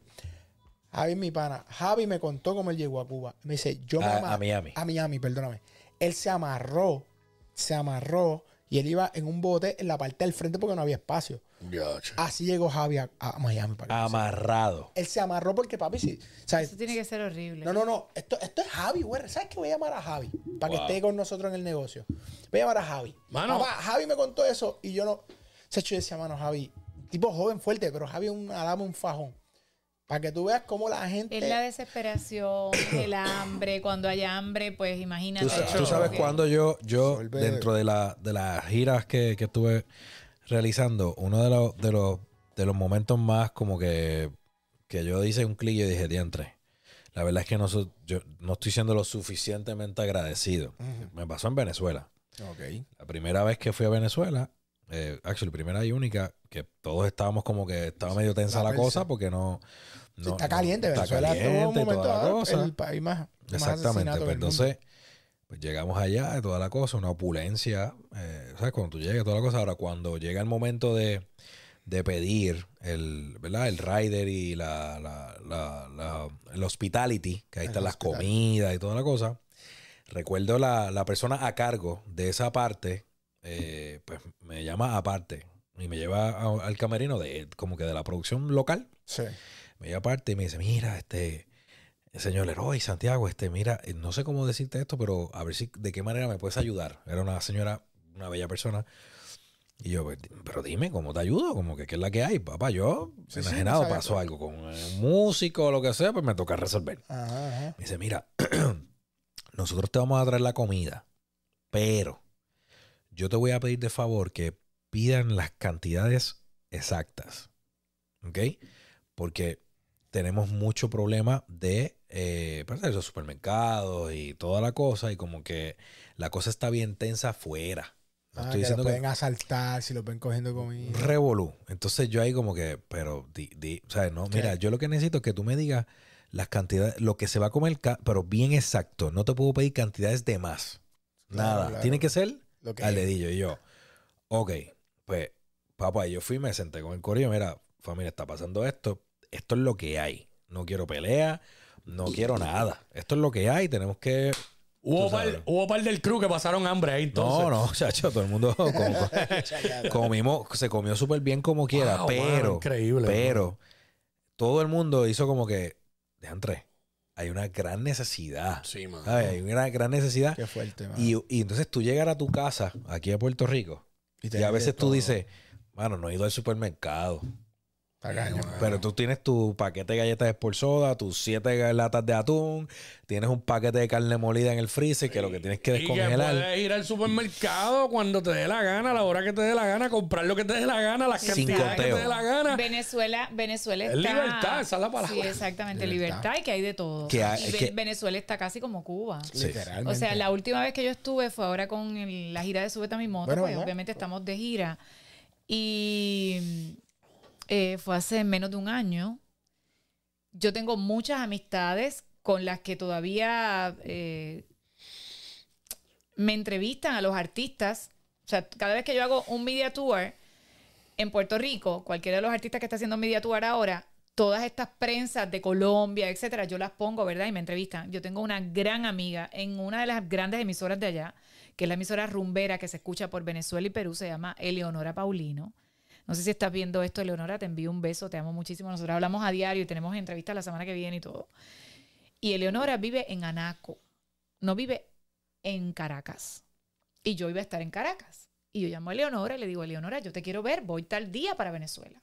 [SPEAKER 2] Javi mi pana. Javi me contó cómo él llegó a Cuba. Me dice, yo me
[SPEAKER 4] A- a Miami.
[SPEAKER 2] A Miami, perdóname. Él se amarró, se amarró y él iba en un bote en la parte del frente porque no había espacio. Así llegó Javi a, a Miami. Para.
[SPEAKER 4] Amarrado.
[SPEAKER 2] Él se amarró porque papi sí. ¿sabes?
[SPEAKER 3] Eso tiene que ser horrible.
[SPEAKER 2] No, no, no. Esto, esto es Javi, güey. ¿Sabes qué? Voy a llamar a Javi para que esté con nosotros en el negocio. Voy a llamar a Javi.
[SPEAKER 1] Mano.
[SPEAKER 2] Papá, Javi me contó eso y yo no. Se yo decía, mano, Javi, tipo joven, fuerte, pero Javi es dama, un fajón. Para que tú veas cómo la gente.
[SPEAKER 3] Es la desesperación, el hambre. Cuando hay hambre, pues imagínate.
[SPEAKER 4] Tú, sa-
[SPEAKER 1] Hecho,
[SPEAKER 4] tú sabes cuando yo, yo dentro de, la, de las giras que, que estuve realizando, uno de los, de los, de los momentos más como que, que yo hice un clic y dije, diantre. La verdad es que no, so- yo no estoy siendo lo suficientemente agradecido. Me pasó en Venezuela.
[SPEAKER 2] Ok.
[SPEAKER 4] La primera vez que fui a Venezuela, eh, actually, primera y única, que todos estábamos como que estaba medio tensa
[SPEAKER 2] La
[SPEAKER 4] cosa porque no.
[SPEAKER 2] Sí,
[SPEAKER 4] no-
[SPEAKER 2] está
[SPEAKER 4] no-
[SPEAKER 2] caliente,
[SPEAKER 4] está
[SPEAKER 2] Venezuela un
[SPEAKER 4] caliente y
[SPEAKER 2] momento
[SPEAKER 4] toda la cosa.
[SPEAKER 2] el país más,
[SPEAKER 4] Exactamente. Pues entonces, pues llegamos allá toda la cosa, una opulencia. eh, ¿Sabes? Cuando tú llegas, toda la cosa. Ahora, cuando llega el momento de, de pedir el, ¿verdad? El rider y la, la, la- la- el hospitality, que ahí
[SPEAKER 2] El
[SPEAKER 4] están las comidas y toda la cosa. Recuerdo la, la persona a cargo de esa parte, eh, pues me llama aparte y me lleva a- al camerino de como que de la producción local.
[SPEAKER 2] Sí.
[SPEAKER 4] Me lleva aparte y me dice, mira, este, señor Leroy, Santiago, este, mira, eh, no sé cómo decirte esto, pero a ver si de qué manera me puedes ayudar. Era una señora, una bella persona. Y yo, "Pues, pero dime, ¿cómo te ayudo? Como que, ¿qué es la que hay? Papá, yo,
[SPEAKER 2] Sí, sí, no sabía,
[SPEAKER 4] pasó algo con un músico o lo que sea, pues me toca resolver.
[SPEAKER 2] Ajá, ajá.
[SPEAKER 4] Me dice, mira, nosotros te vamos a traer la comida, pero yo te voy a pedir de favor que pidan las cantidades exactas. ¿Ok? Porque tenemos mucho problema de eh, pues, los supermercados y toda la cosa, y como que la cosa está bien tensa afuera. No
[SPEAKER 2] Ah,
[SPEAKER 4] estoy
[SPEAKER 2] que
[SPEAKER 4] diciendo que
[SPEAKER 2] pueden asaltar si los ven cogiendo comida.
[SPEAKER 4] revolú. Entonces yo ahí como que, pero, di, di, sea, no,
[SPEAKER 2] ¿Qué?
[SPEAKER 4] mira, yo lo que necesito es que tú me digas las cantidades, lo que se va a comer, pero bien exacto. No te puedo pedir cantidades de más.
[SPEAKER 2] Claro,
[SPEAKER 4] Nada.
[SPEAKER 2] claro.
[SPEAKER 4] Tiene que ser
[SPEAKER 2] Lo que
[SPEAKER 4] al dedillo. Y yo, ok, pues, papá, yo fui, me senté con el corillo, mira, familia, está pasando esto. Esto es lo que hay. No quiero pelea, no quiero nada. Esto es lo que hay, tenemos que...
[SPEAKER 1] Hubo par, hubo par del crew que pasaron hambre ahí entonces.
[SPEAKER 4] No, no, chacho, todo el mundo como- comimos, se comió súper bien como quiera,
[SPEAKER 1] Wow,
[SPEAKER 4] pero,
[SPEAKER 1] increíble,
[SPEAKER 4] pero todo el mundo hizo como que, Andrés, hay una gran necesidad,
[SPEAKER 1] Sí, man.
[SPEAKER 4] ¿sabes? Hay una gran necesidad.
[SPEAKER 2] Qué fuerte, mano.
[SPEAKER 4] Y, y entonces tú llegar a tu casa, aquí a Puerto Rico, y
[SPEAKER 2] tener
[SPEAKER 4] a veces tú dices, mano, no he ido al supermercado. Pero tú tienes tu paquete de galletas de por soda, tus siete latas de atún, tienes un paquete de carne molida en el freezer que lo que tienes que
[SPEAKER 1] Y que
[SPEAKER 4] descongelar.
[SPEAKER 1] puedes ir al supermercado cuando te dé la gana, a la hora que te dé la gana, comprar lo que te dé la gana, las cantidades que te dé la gana.
[SPEAKER 3] Venezuela, Venezuela
[SPEAKER 1] Es
[SPEAKER 3] está.
[SPEAKER 1] libertad, esa es la palabra.
[SPEAKER 3] Sí, exactamente,
[SPEAKER 2] Libertad.
[SPEAKER 3] libertad, y que hay de todo.
[SPEAKER 4] Que hay-
[SPEAKER 3] Y
[SPEAKER 4] es que-
[SPEAKER 3] Venezuela está casi como Cuba.
[SPEAKER 4] Sí.
[SPEAKER 2] Literalmente.
[SPEAKER 3] O sea, la última vez que yo estuve fue ahora con el- la gira de Súbete a mi moto,
[SPEAKER 2] Bueno,
[SPEAKER 3] pues
[SPEAKER 2] ¿verdad?
[SPEAKER 3] obviamente estamos de gira. Y eh, fue hace menos de un año. Yo tengo muchas amistades con las que todavía eh, me entrevistan a los artistas. O sea, cada vez que yo hago un media tour en Puerto Rico, cualquiera de los artistas que está haciendo media tour ahora, todas estas prensas de Colombia, etcétera, yo las pongo, ¿verdad? Y me entrevistan. Yo tengo una gran amiga en una de las grandes emisoras de allá, que es la emisora rumbera que se escucha por Venezuela y Perú, se llama Eleonora Paulino. No sé si estás viendo esto, Eleonora, te envío un beso, te amo muchísimo. Nosotros hablamos a diario y tenemos entrevistas la semana que viene y todo. Y Eleonora vive en Anaco, no vive en Caracas. Y yo iba a estar en Caracas. Y yo llamo a Eleonora y le digo, Eleonora, yo te quiero ver, voy tal día para Venezuela.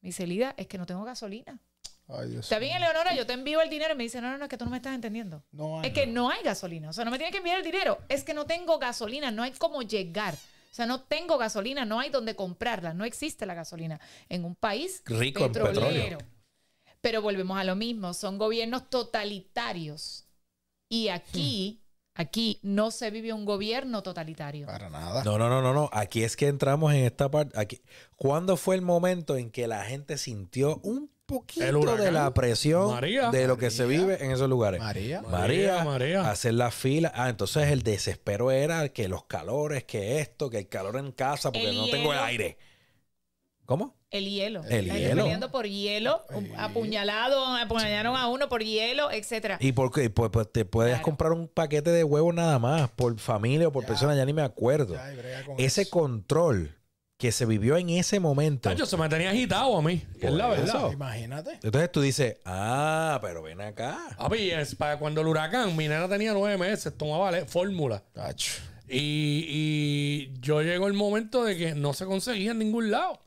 [SPEAKER 3] Me dice, Lida, es que no tengo gasolina.
[SPEAKER 2] Ay, Dios
[SPEAKER 3] Está bien. Eleonora, yo te envío el dinero. Y me dice, no, no, no, es que tú no me estás entendiendo.
[SPEAKER 2] No hay
[SPEAKER 3] Es que no hay gasolina. O sea, no me tienes que enviar el dinero. Es que no tengo gasolina. No hay cómo llegar. O sea, no tengo gasolina. No hay donde comprarla. No existe la gasolina en un país
[SPEAKER 4] Rico en
[SPEAKER 3] petrolero.
[SPEAKER 4] petróleo.
[SPEAKER 3] Pero volvemos a lo mismo. Son gobiernos totalitarios. Y aquí, aquí no se vive un gobierno totalitario.
[SPEAKER 2] Para nada.
[SPEAKER 4] No, no, no, no, no. Aquí es que entramos en esta parte. Aquí. ¿Cuándo fue el momento en que la gente sintió un
[SPEAKER 1] El
[SPEAKER 4] poquito
[SPEAKER 1] huracán.
[SPEAKER 4] de la presión
[SPEAKER 1] María.
[SPEAKER 4] de lo que se vive en esos lugares?
[SPEAKER 2] María.
[SPEAKER 4] María,
[SPEAKER 1] María, María.
[SPEAKER 4] hacer la fila. Ah, entonces el desespero era que los calores, que esto, que el calor en casa, porque
[SPEAKER 3] El
[SPEAKER 4] no tengo el aire. ¿Cómo?
[SPEAKER 3] El hielo.
[SPEAKER 4] El
[SPEAKER 3] La
[SPEAKER 4] hielo.
[SPEAKER 3] peleando por hielo, apuñalado, apuñalaron a uno por hielo, etcétera.
[SPEAKER 4] Y porque pues, pues, te puedes
[SPEAKER 3] Claro.
[SPEAKER 4] comprar un paquete de huevos nada más, por familia o por
[SPEAKER 2] Ya.
[SPEAKER 4] persona, ya ni me acuerdo.
[SPEAKER 2] Ya,
[SPEAKER 4] Ese
[SPEAKER 2] eso.
[SPEAKER 4] control que se vivió en ese momento.
[SPEAKER 1] Tacho, se me tenía agitado a mí. Es
[SPEAKER 4] Por
[SPEAKER 1] la verdad.
[SPEAKER 4] eso.
[SPEAKER 2] Imagínate.
[SPEAKER 4] Entonces tú dices, ah, pero ven acá.
[SPEAKER 1] Papi, es para cuando el huracán, mi nena tenía nueve meses, tomaba fórmula.
[SPEAKER 2] Tacho.
[SPEAKER 1] Y, y yo llegó el momento de que no se conseguía en ningún lado.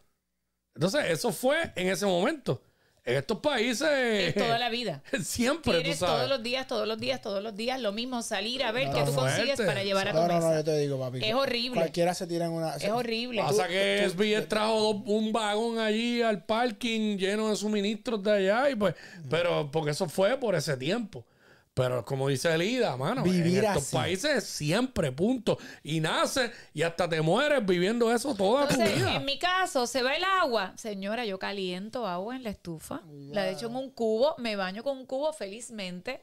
[SPEAKER 1] Entonces, eso fue en ese momento. En estos países.
[SPEAKER 3] Es toda la vida.
[SPEAKER 1] Siempre, tú sabes.
[SPEAKER 3] todos los días, todos los días, todos los días lo mismo, salir a ver
[SPEAKER 2] No,
[SPEAKER 3] qué tú
[SPEAKER 1] fuerte.
[SPEAKER 3] consigues para llevar a tu
[SPEAKER 2] No, no, no, yo te digo, papi.
[SPEAKER 3] Es horrible.
[SPEAKER 2] Cualquiera se tira en una.
[SPEAKER 3] Es horrible.
[SPEAKER 1] Pasa que SBS trajo dos- un vagón allí al parking lleno de suministros de allá y pues, pero porque eso fue por ese tiempo. Pero como dice Elida, mano,
[SPEAKER 2] Vivir
[SPEAKER 1] en estos
[SPEAKER 2] así.
[SPEAKER 1] países siempre, punto. Y nace y hasta te mueres viviendo eso toda tu
[SPEAKER 3] Entonces,
[SPEAKER 1] vida.
[SPEAKER 3] en mi caso, se va el agua. Señora, yo caliento agua en la estufa, la echo en un cubo, me baño con un cubo felizmente.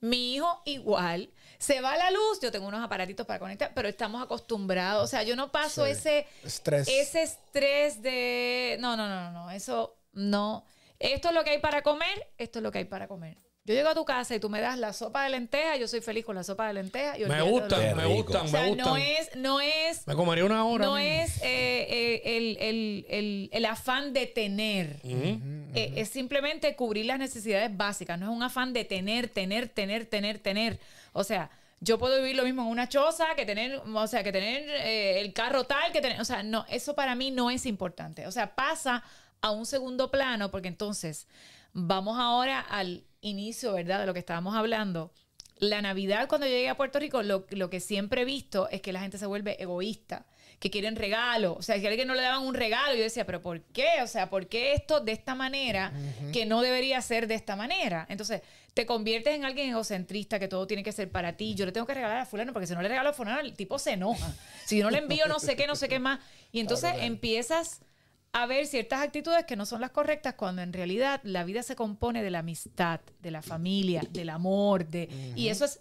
[SPEAKER 3] Mi hijo igual. Se va la luz, yo tengo unos aparatitos para conectar, pero estamos acostumbrados. O sea, yo no paso
[SPEAKER 2] Sí.
[SPEAKER 3] ese
[SPEAKER 2] Estrés.
[SPEAKER 3] ese estrés de no, no, no, no, no, eso no. Esto es lo que hay para comer, esto es lo que hay para comer. Yo llego a tu casa y tú me das la sopa de lenteja, yo soy feliz con la sopa de lenteja. y
[SPEAKER 1] Me
[SPEAKER 3] olvídate de lo
[SPEAKER 1] gustan, me gustan,
[SPEAKER 3] O sea,
[SPEAKER 1] me gustan.
[SPEAKER 3] no es, no es,
[SPEAKER 1] Me comería una hora.
[SPEAKER 3] no es eh, eh, el, el- el- el afán de tener. Eh, es simplemente cubrir las necesidades básicas. No es un afán de tener, tener, tener, tener, tener. O sea, yo puedo vivir lo mismo en una choza que tener, o sea, que tener el carro tal, que tener, o sea, no, eso para mí no es importante. O sea, pasa a un segundo plano porque entonces vamos ahora al inicio, ¿verdad? De lo que estábamos hablando. La Navidad, cuando yo llegué a Puerto Rico, lo, lo que siempre he visto es que la gente se vuelve egoísta, que quieren regalo. O sea, que a alguien no le daban un regalo, yo decía, ¿pero por qué? O sea, ¿por qué esto de esta manera que no debería ser de esta manera? Entonces, te conviertes en alguien egocentrista, que todo tiene que ser para ti. Yo le tengo que regalar a fulano, porque si no le regalo a fulano, el tipo se enoja. Si yo no le envío no sé qué, no sé qué más. Y entonces empiezas a ver ciertas actitudes que no son las correctas cuando en realidad la vida se compone de la amistad, de la familia, del amor, de y eso es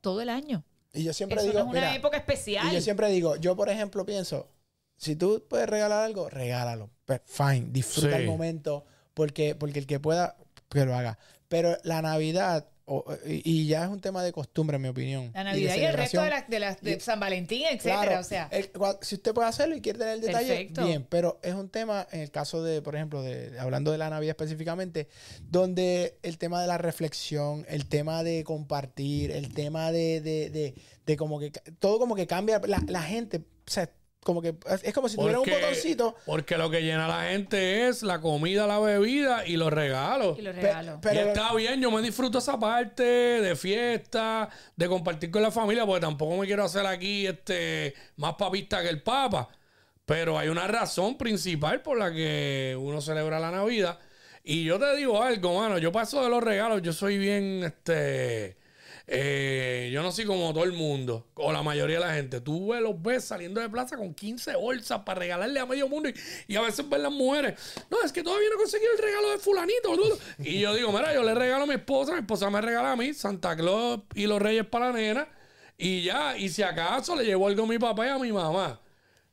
[SPEAKER 3] todo el año.
[SPEAKER 2] Y yo siempre
[SPEAKER 3] Eso
[SPEAKER 2] digo,
[SPEAKER 3] no es una
[SPEAKER 2] mira,
[SPEAKER 3] época especial.
[SPEAKER 2] y yo siempre digo, yo por ejemplo pienso, si tú puedes regalar algo, regálalo. Pero, fine, disfruta
[SPEAKER 1] Sí.
[SPEAKER 2] el momento, porque, porque el que pueda, que lo haga. Pero la Navidad, o- y ya es un tema de costumbre, en mi opinión.
[SPEAKER 3] la Navidad y, el resto de, las de, las de
[SPEAKER 2] Y-
[SPEAKER 3] San Valentín, etcétera,
[SPEAKER 2] Claro,
[SPEAKER 3] o sea,
[SPEAKER 2] el- si usted puede hacerlo y quiere tener el detalle,
[SPEAKER 3] Perfecto.
[SPEAKER 2] bien, pero es un tema, en el caso de, por ejemplo, de hablando de la Navidad específicamente, donde el tema de la reflexión, el tema de compartir, el tema de, de, de, de como que todo como que cambia la, la gente, o sea, como que es- como si tuviera un botoncito.
[SPEAKER 1] Porque lo que llena a la gente es la comida, la bebida y los regalos.
[SPEAKER 3] y los
[SPEAKER 2] pe-
[SPEAKER 3] regalos.
[SPEAKER 2] pero
[SPEAKER 1] y está bien, yo me disfruto esa parte de fiesta, de compartir con la familia, porque tampoco me quiero hacer aquí este más papista que el Papa. Pero hay una razón principal por la que uno celebra la Navidad. Y yo te digo algo, mano, yo paso de los regalos, yo soy bien, este, eh, yo no soy como todo el mundo, o la mayoría de la gente. Tú los ves saliendo de plaza con 15 bolsas para regalarle a medio mundo y, y a veces ven las mujeres, no, es que todavía no he conseguido el regalo de fulanito. boludo". Y yo digo, mira, yo le regalo a mi esposa, mi esposa me regala a mí, Santa Claus y los Reyes para la nena, y ya, y si acaso le llevo algo a mi papá y a mi mamá.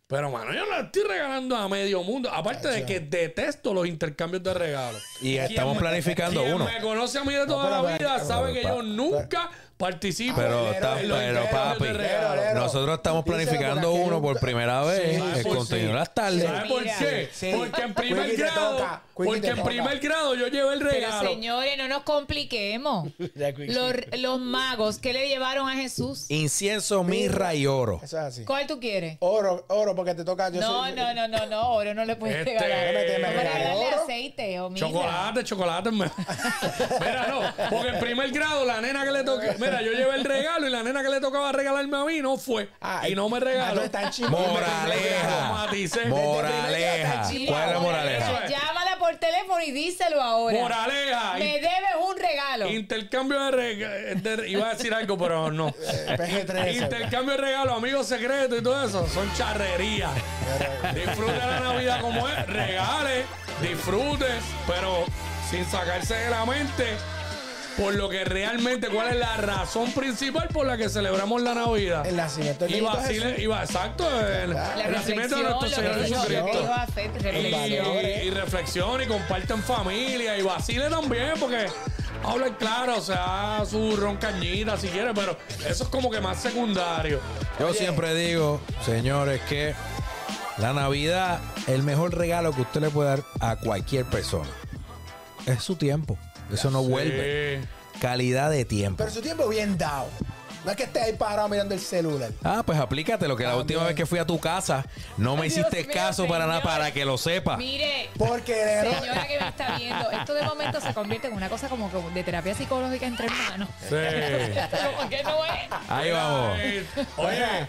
[SPEAKER 1] Pero, mano, yo no estoy regalando a medio mundo. Aparte de que detesto los intercambios de regalos.
[SPEAKER 4] Y
[SPEAKER 1] ¿Quién
[SPEAKER 4] estamos
[SPEAKER 1] me-
[SPEAKER 4] planificando
[SPEAKER 1] quien
[SPEAKER 4] uno.
[SPEAKER 1] me conoce a mí de toda la vida
[SPEAKER 2] pero,
[SPEAKER 1] sabe que
[SPEAKER 4] pero,
[SPEAKER 1] yo nunca participo
[SPEAKER 4] Pero, está- pero papi, nosotros estamos
[SPEAKER 2] Díselo
[SPEAKER 4] planificando uno por primera vez
[SPEAKER 1] ¿Sabes
[SPEAKER 4] el
[SPEAKER 1] por
[SPEAKER 4] contenido de las tardes.
[SPEAKER 1] ¿Sabes por qué?
[SPEAKER 2] Sí.
[SPEAKER 1] Porque en primer grado, porque en primer grado yo llevé el
[SPEAKER 3] Pero
[SPEAKER 1] regalo.
[SPEAKER 3] señores, no nos compliquemos. Los, los magos, ¿qué le llevaron a Jesús?
[SPEAKER 4] Incienso, mirra y oro.
[SPEAKER 2] Eso es así.
[SPEAKER 3] ¿Cuál tú quieres?
[SPEAKER 2] Oro, oro, porque te toca. Yo
[SPEAKER 3] No,
[SPEAKER 2] soy-
[SPEAKER 3] no, no, no, no, oro no le puedes
[SPEAKER 1] Este,
[SPEAKER 3] regalar.
[SPEAKER 1] me- me
[SPEAKER 3] regalarle
[SPEAKER 2] oro.
[SPEAKER 3] aceite o mirra.
[SPEAKER 1] Chocolate, chocolate. Mira, no, porque en primer grado la nena que le toque, mira, yo llevé el regalo y la nena que le tocaba regalarme a mí no fue
[SPEAKER 2] Ah,
[SPEAKER 1] y no me
[SPEAKER 2] ah,
[SPEAKER 1] regaló.
[SPEAKER 2] no, está chimbo.
[SPEAKER 4] Moraleja. Moraleja. ¿Cuál es la
[SPEAKER 3] moraleja,
[SPEAKER 4] moraleja?
[SPEAKER 3] Por teléfono y díselo ahora.
[SPEAKER 1] Moraleja.
[SPEAKER 3] Me debes un regalo.
[SPEAKER 1] Intercambio de regalos. Iba a decir algo, pero no.
[SPEAKER 2] Eh, PG-13.
[SPEAKER 1] Intercambio de regalos, amigos secretos y todo eso. Son charrerías. Disfrute la Navidad como es. Regale, disfrute, pero sin sacarse de la mente por lo que realmente, cuál es la razón principal por la que celebramos la Navidad.
[SPEAKER 2] El nacimiento niñito
[SPEAKER 1] vacile,
[SPEAKER 2] Jesús.
[SPEAKER 1] y va, exacto, el, el nacimiento de nuestro Señor Jesucristo. Y,
[SPEAKER 3] reflexión.
[SPEAKER 1] y reflexión y comparte en familia y vacile también porque hablen claro, o sea, su roncañita si quiere, pero eso es como que más secundario.
[SPEAKER 4] Yo siempre digo, señores, que la Navidad, el mejor regalo que usted le puede dar a cualquier persona es su tiempo. Eso no vuelve. Calidad de tiempo.
[SPEAKER 2] Pero su tiempo bien dado. No es que esté ahí parado mirando el celular.
[SPEAKER 4] Ah, pues aplícate lo que la
[SPEAKER 2] También.
[SPEAKER 4] última vez que fui a tu casa no me hiciste
[SPEAKER 3] mío,
[SPEAKER 4] caso para nada,
[SPEAKER 3] señor.
[SPEAKER 4] para que lo sepa.
[SPEAKER 3] Mire,
[SPEAKER 2] Porque de
[SPEAKER 3] señora que me está viendo, esto de momento se convierte en una cosa como que de terapia psicológica entre hermanos.
[SPEAKER 1] Sí.
[SPEAKER 3] ¿Por qué no es?
[SPEAKER 4] Ahí vamos.
[SPEAKER 1] Oye,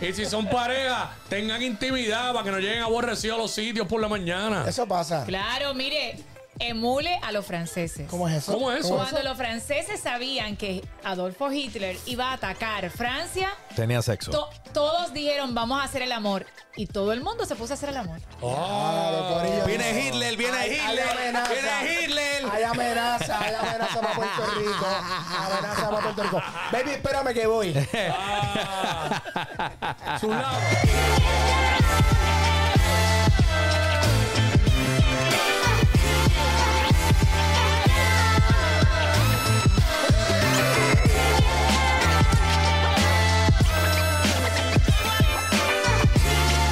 [SPEAKER 1] y, y si son pareja, tengan intimidad para que no lleguen aborrecidos a los sitios por la mañana.
[SPEAKER 2] Eso pasa.
[SPEAKER 3] Claro, mire, emule a los franceses.
[SPEAKER 2] ¿Cómo es eso?
[SPEAKER 1] ¿Cómo es eso?
[SPEAKER 3] Cuando los franceses sabían que Adolfo Hitler iba a atacar Francia,
[SPEAKER 4] Tenía sexo.
[SPEAKER 3] to- todos dijeron vamos a hacer el amor. Y todo el mundo se puso a hacer el amor.
[SPEAKER 2] Claro, corillo.
[SPEAKER 4] Viene Hitler, viene
[SPEAKER 2] Hay- hay
[SPEAKER 4] Hitler,
[SPEAKER 2] amenaza.
[SPEAKER 4] viene Hitler.
[SPEAKER 2] Hay amenaza. Hay amenaza para Puerto Rico. Amenaza para Puerto Rico. Baby, espérame que voy.
[SPEAKER 1] Ah. Zulao.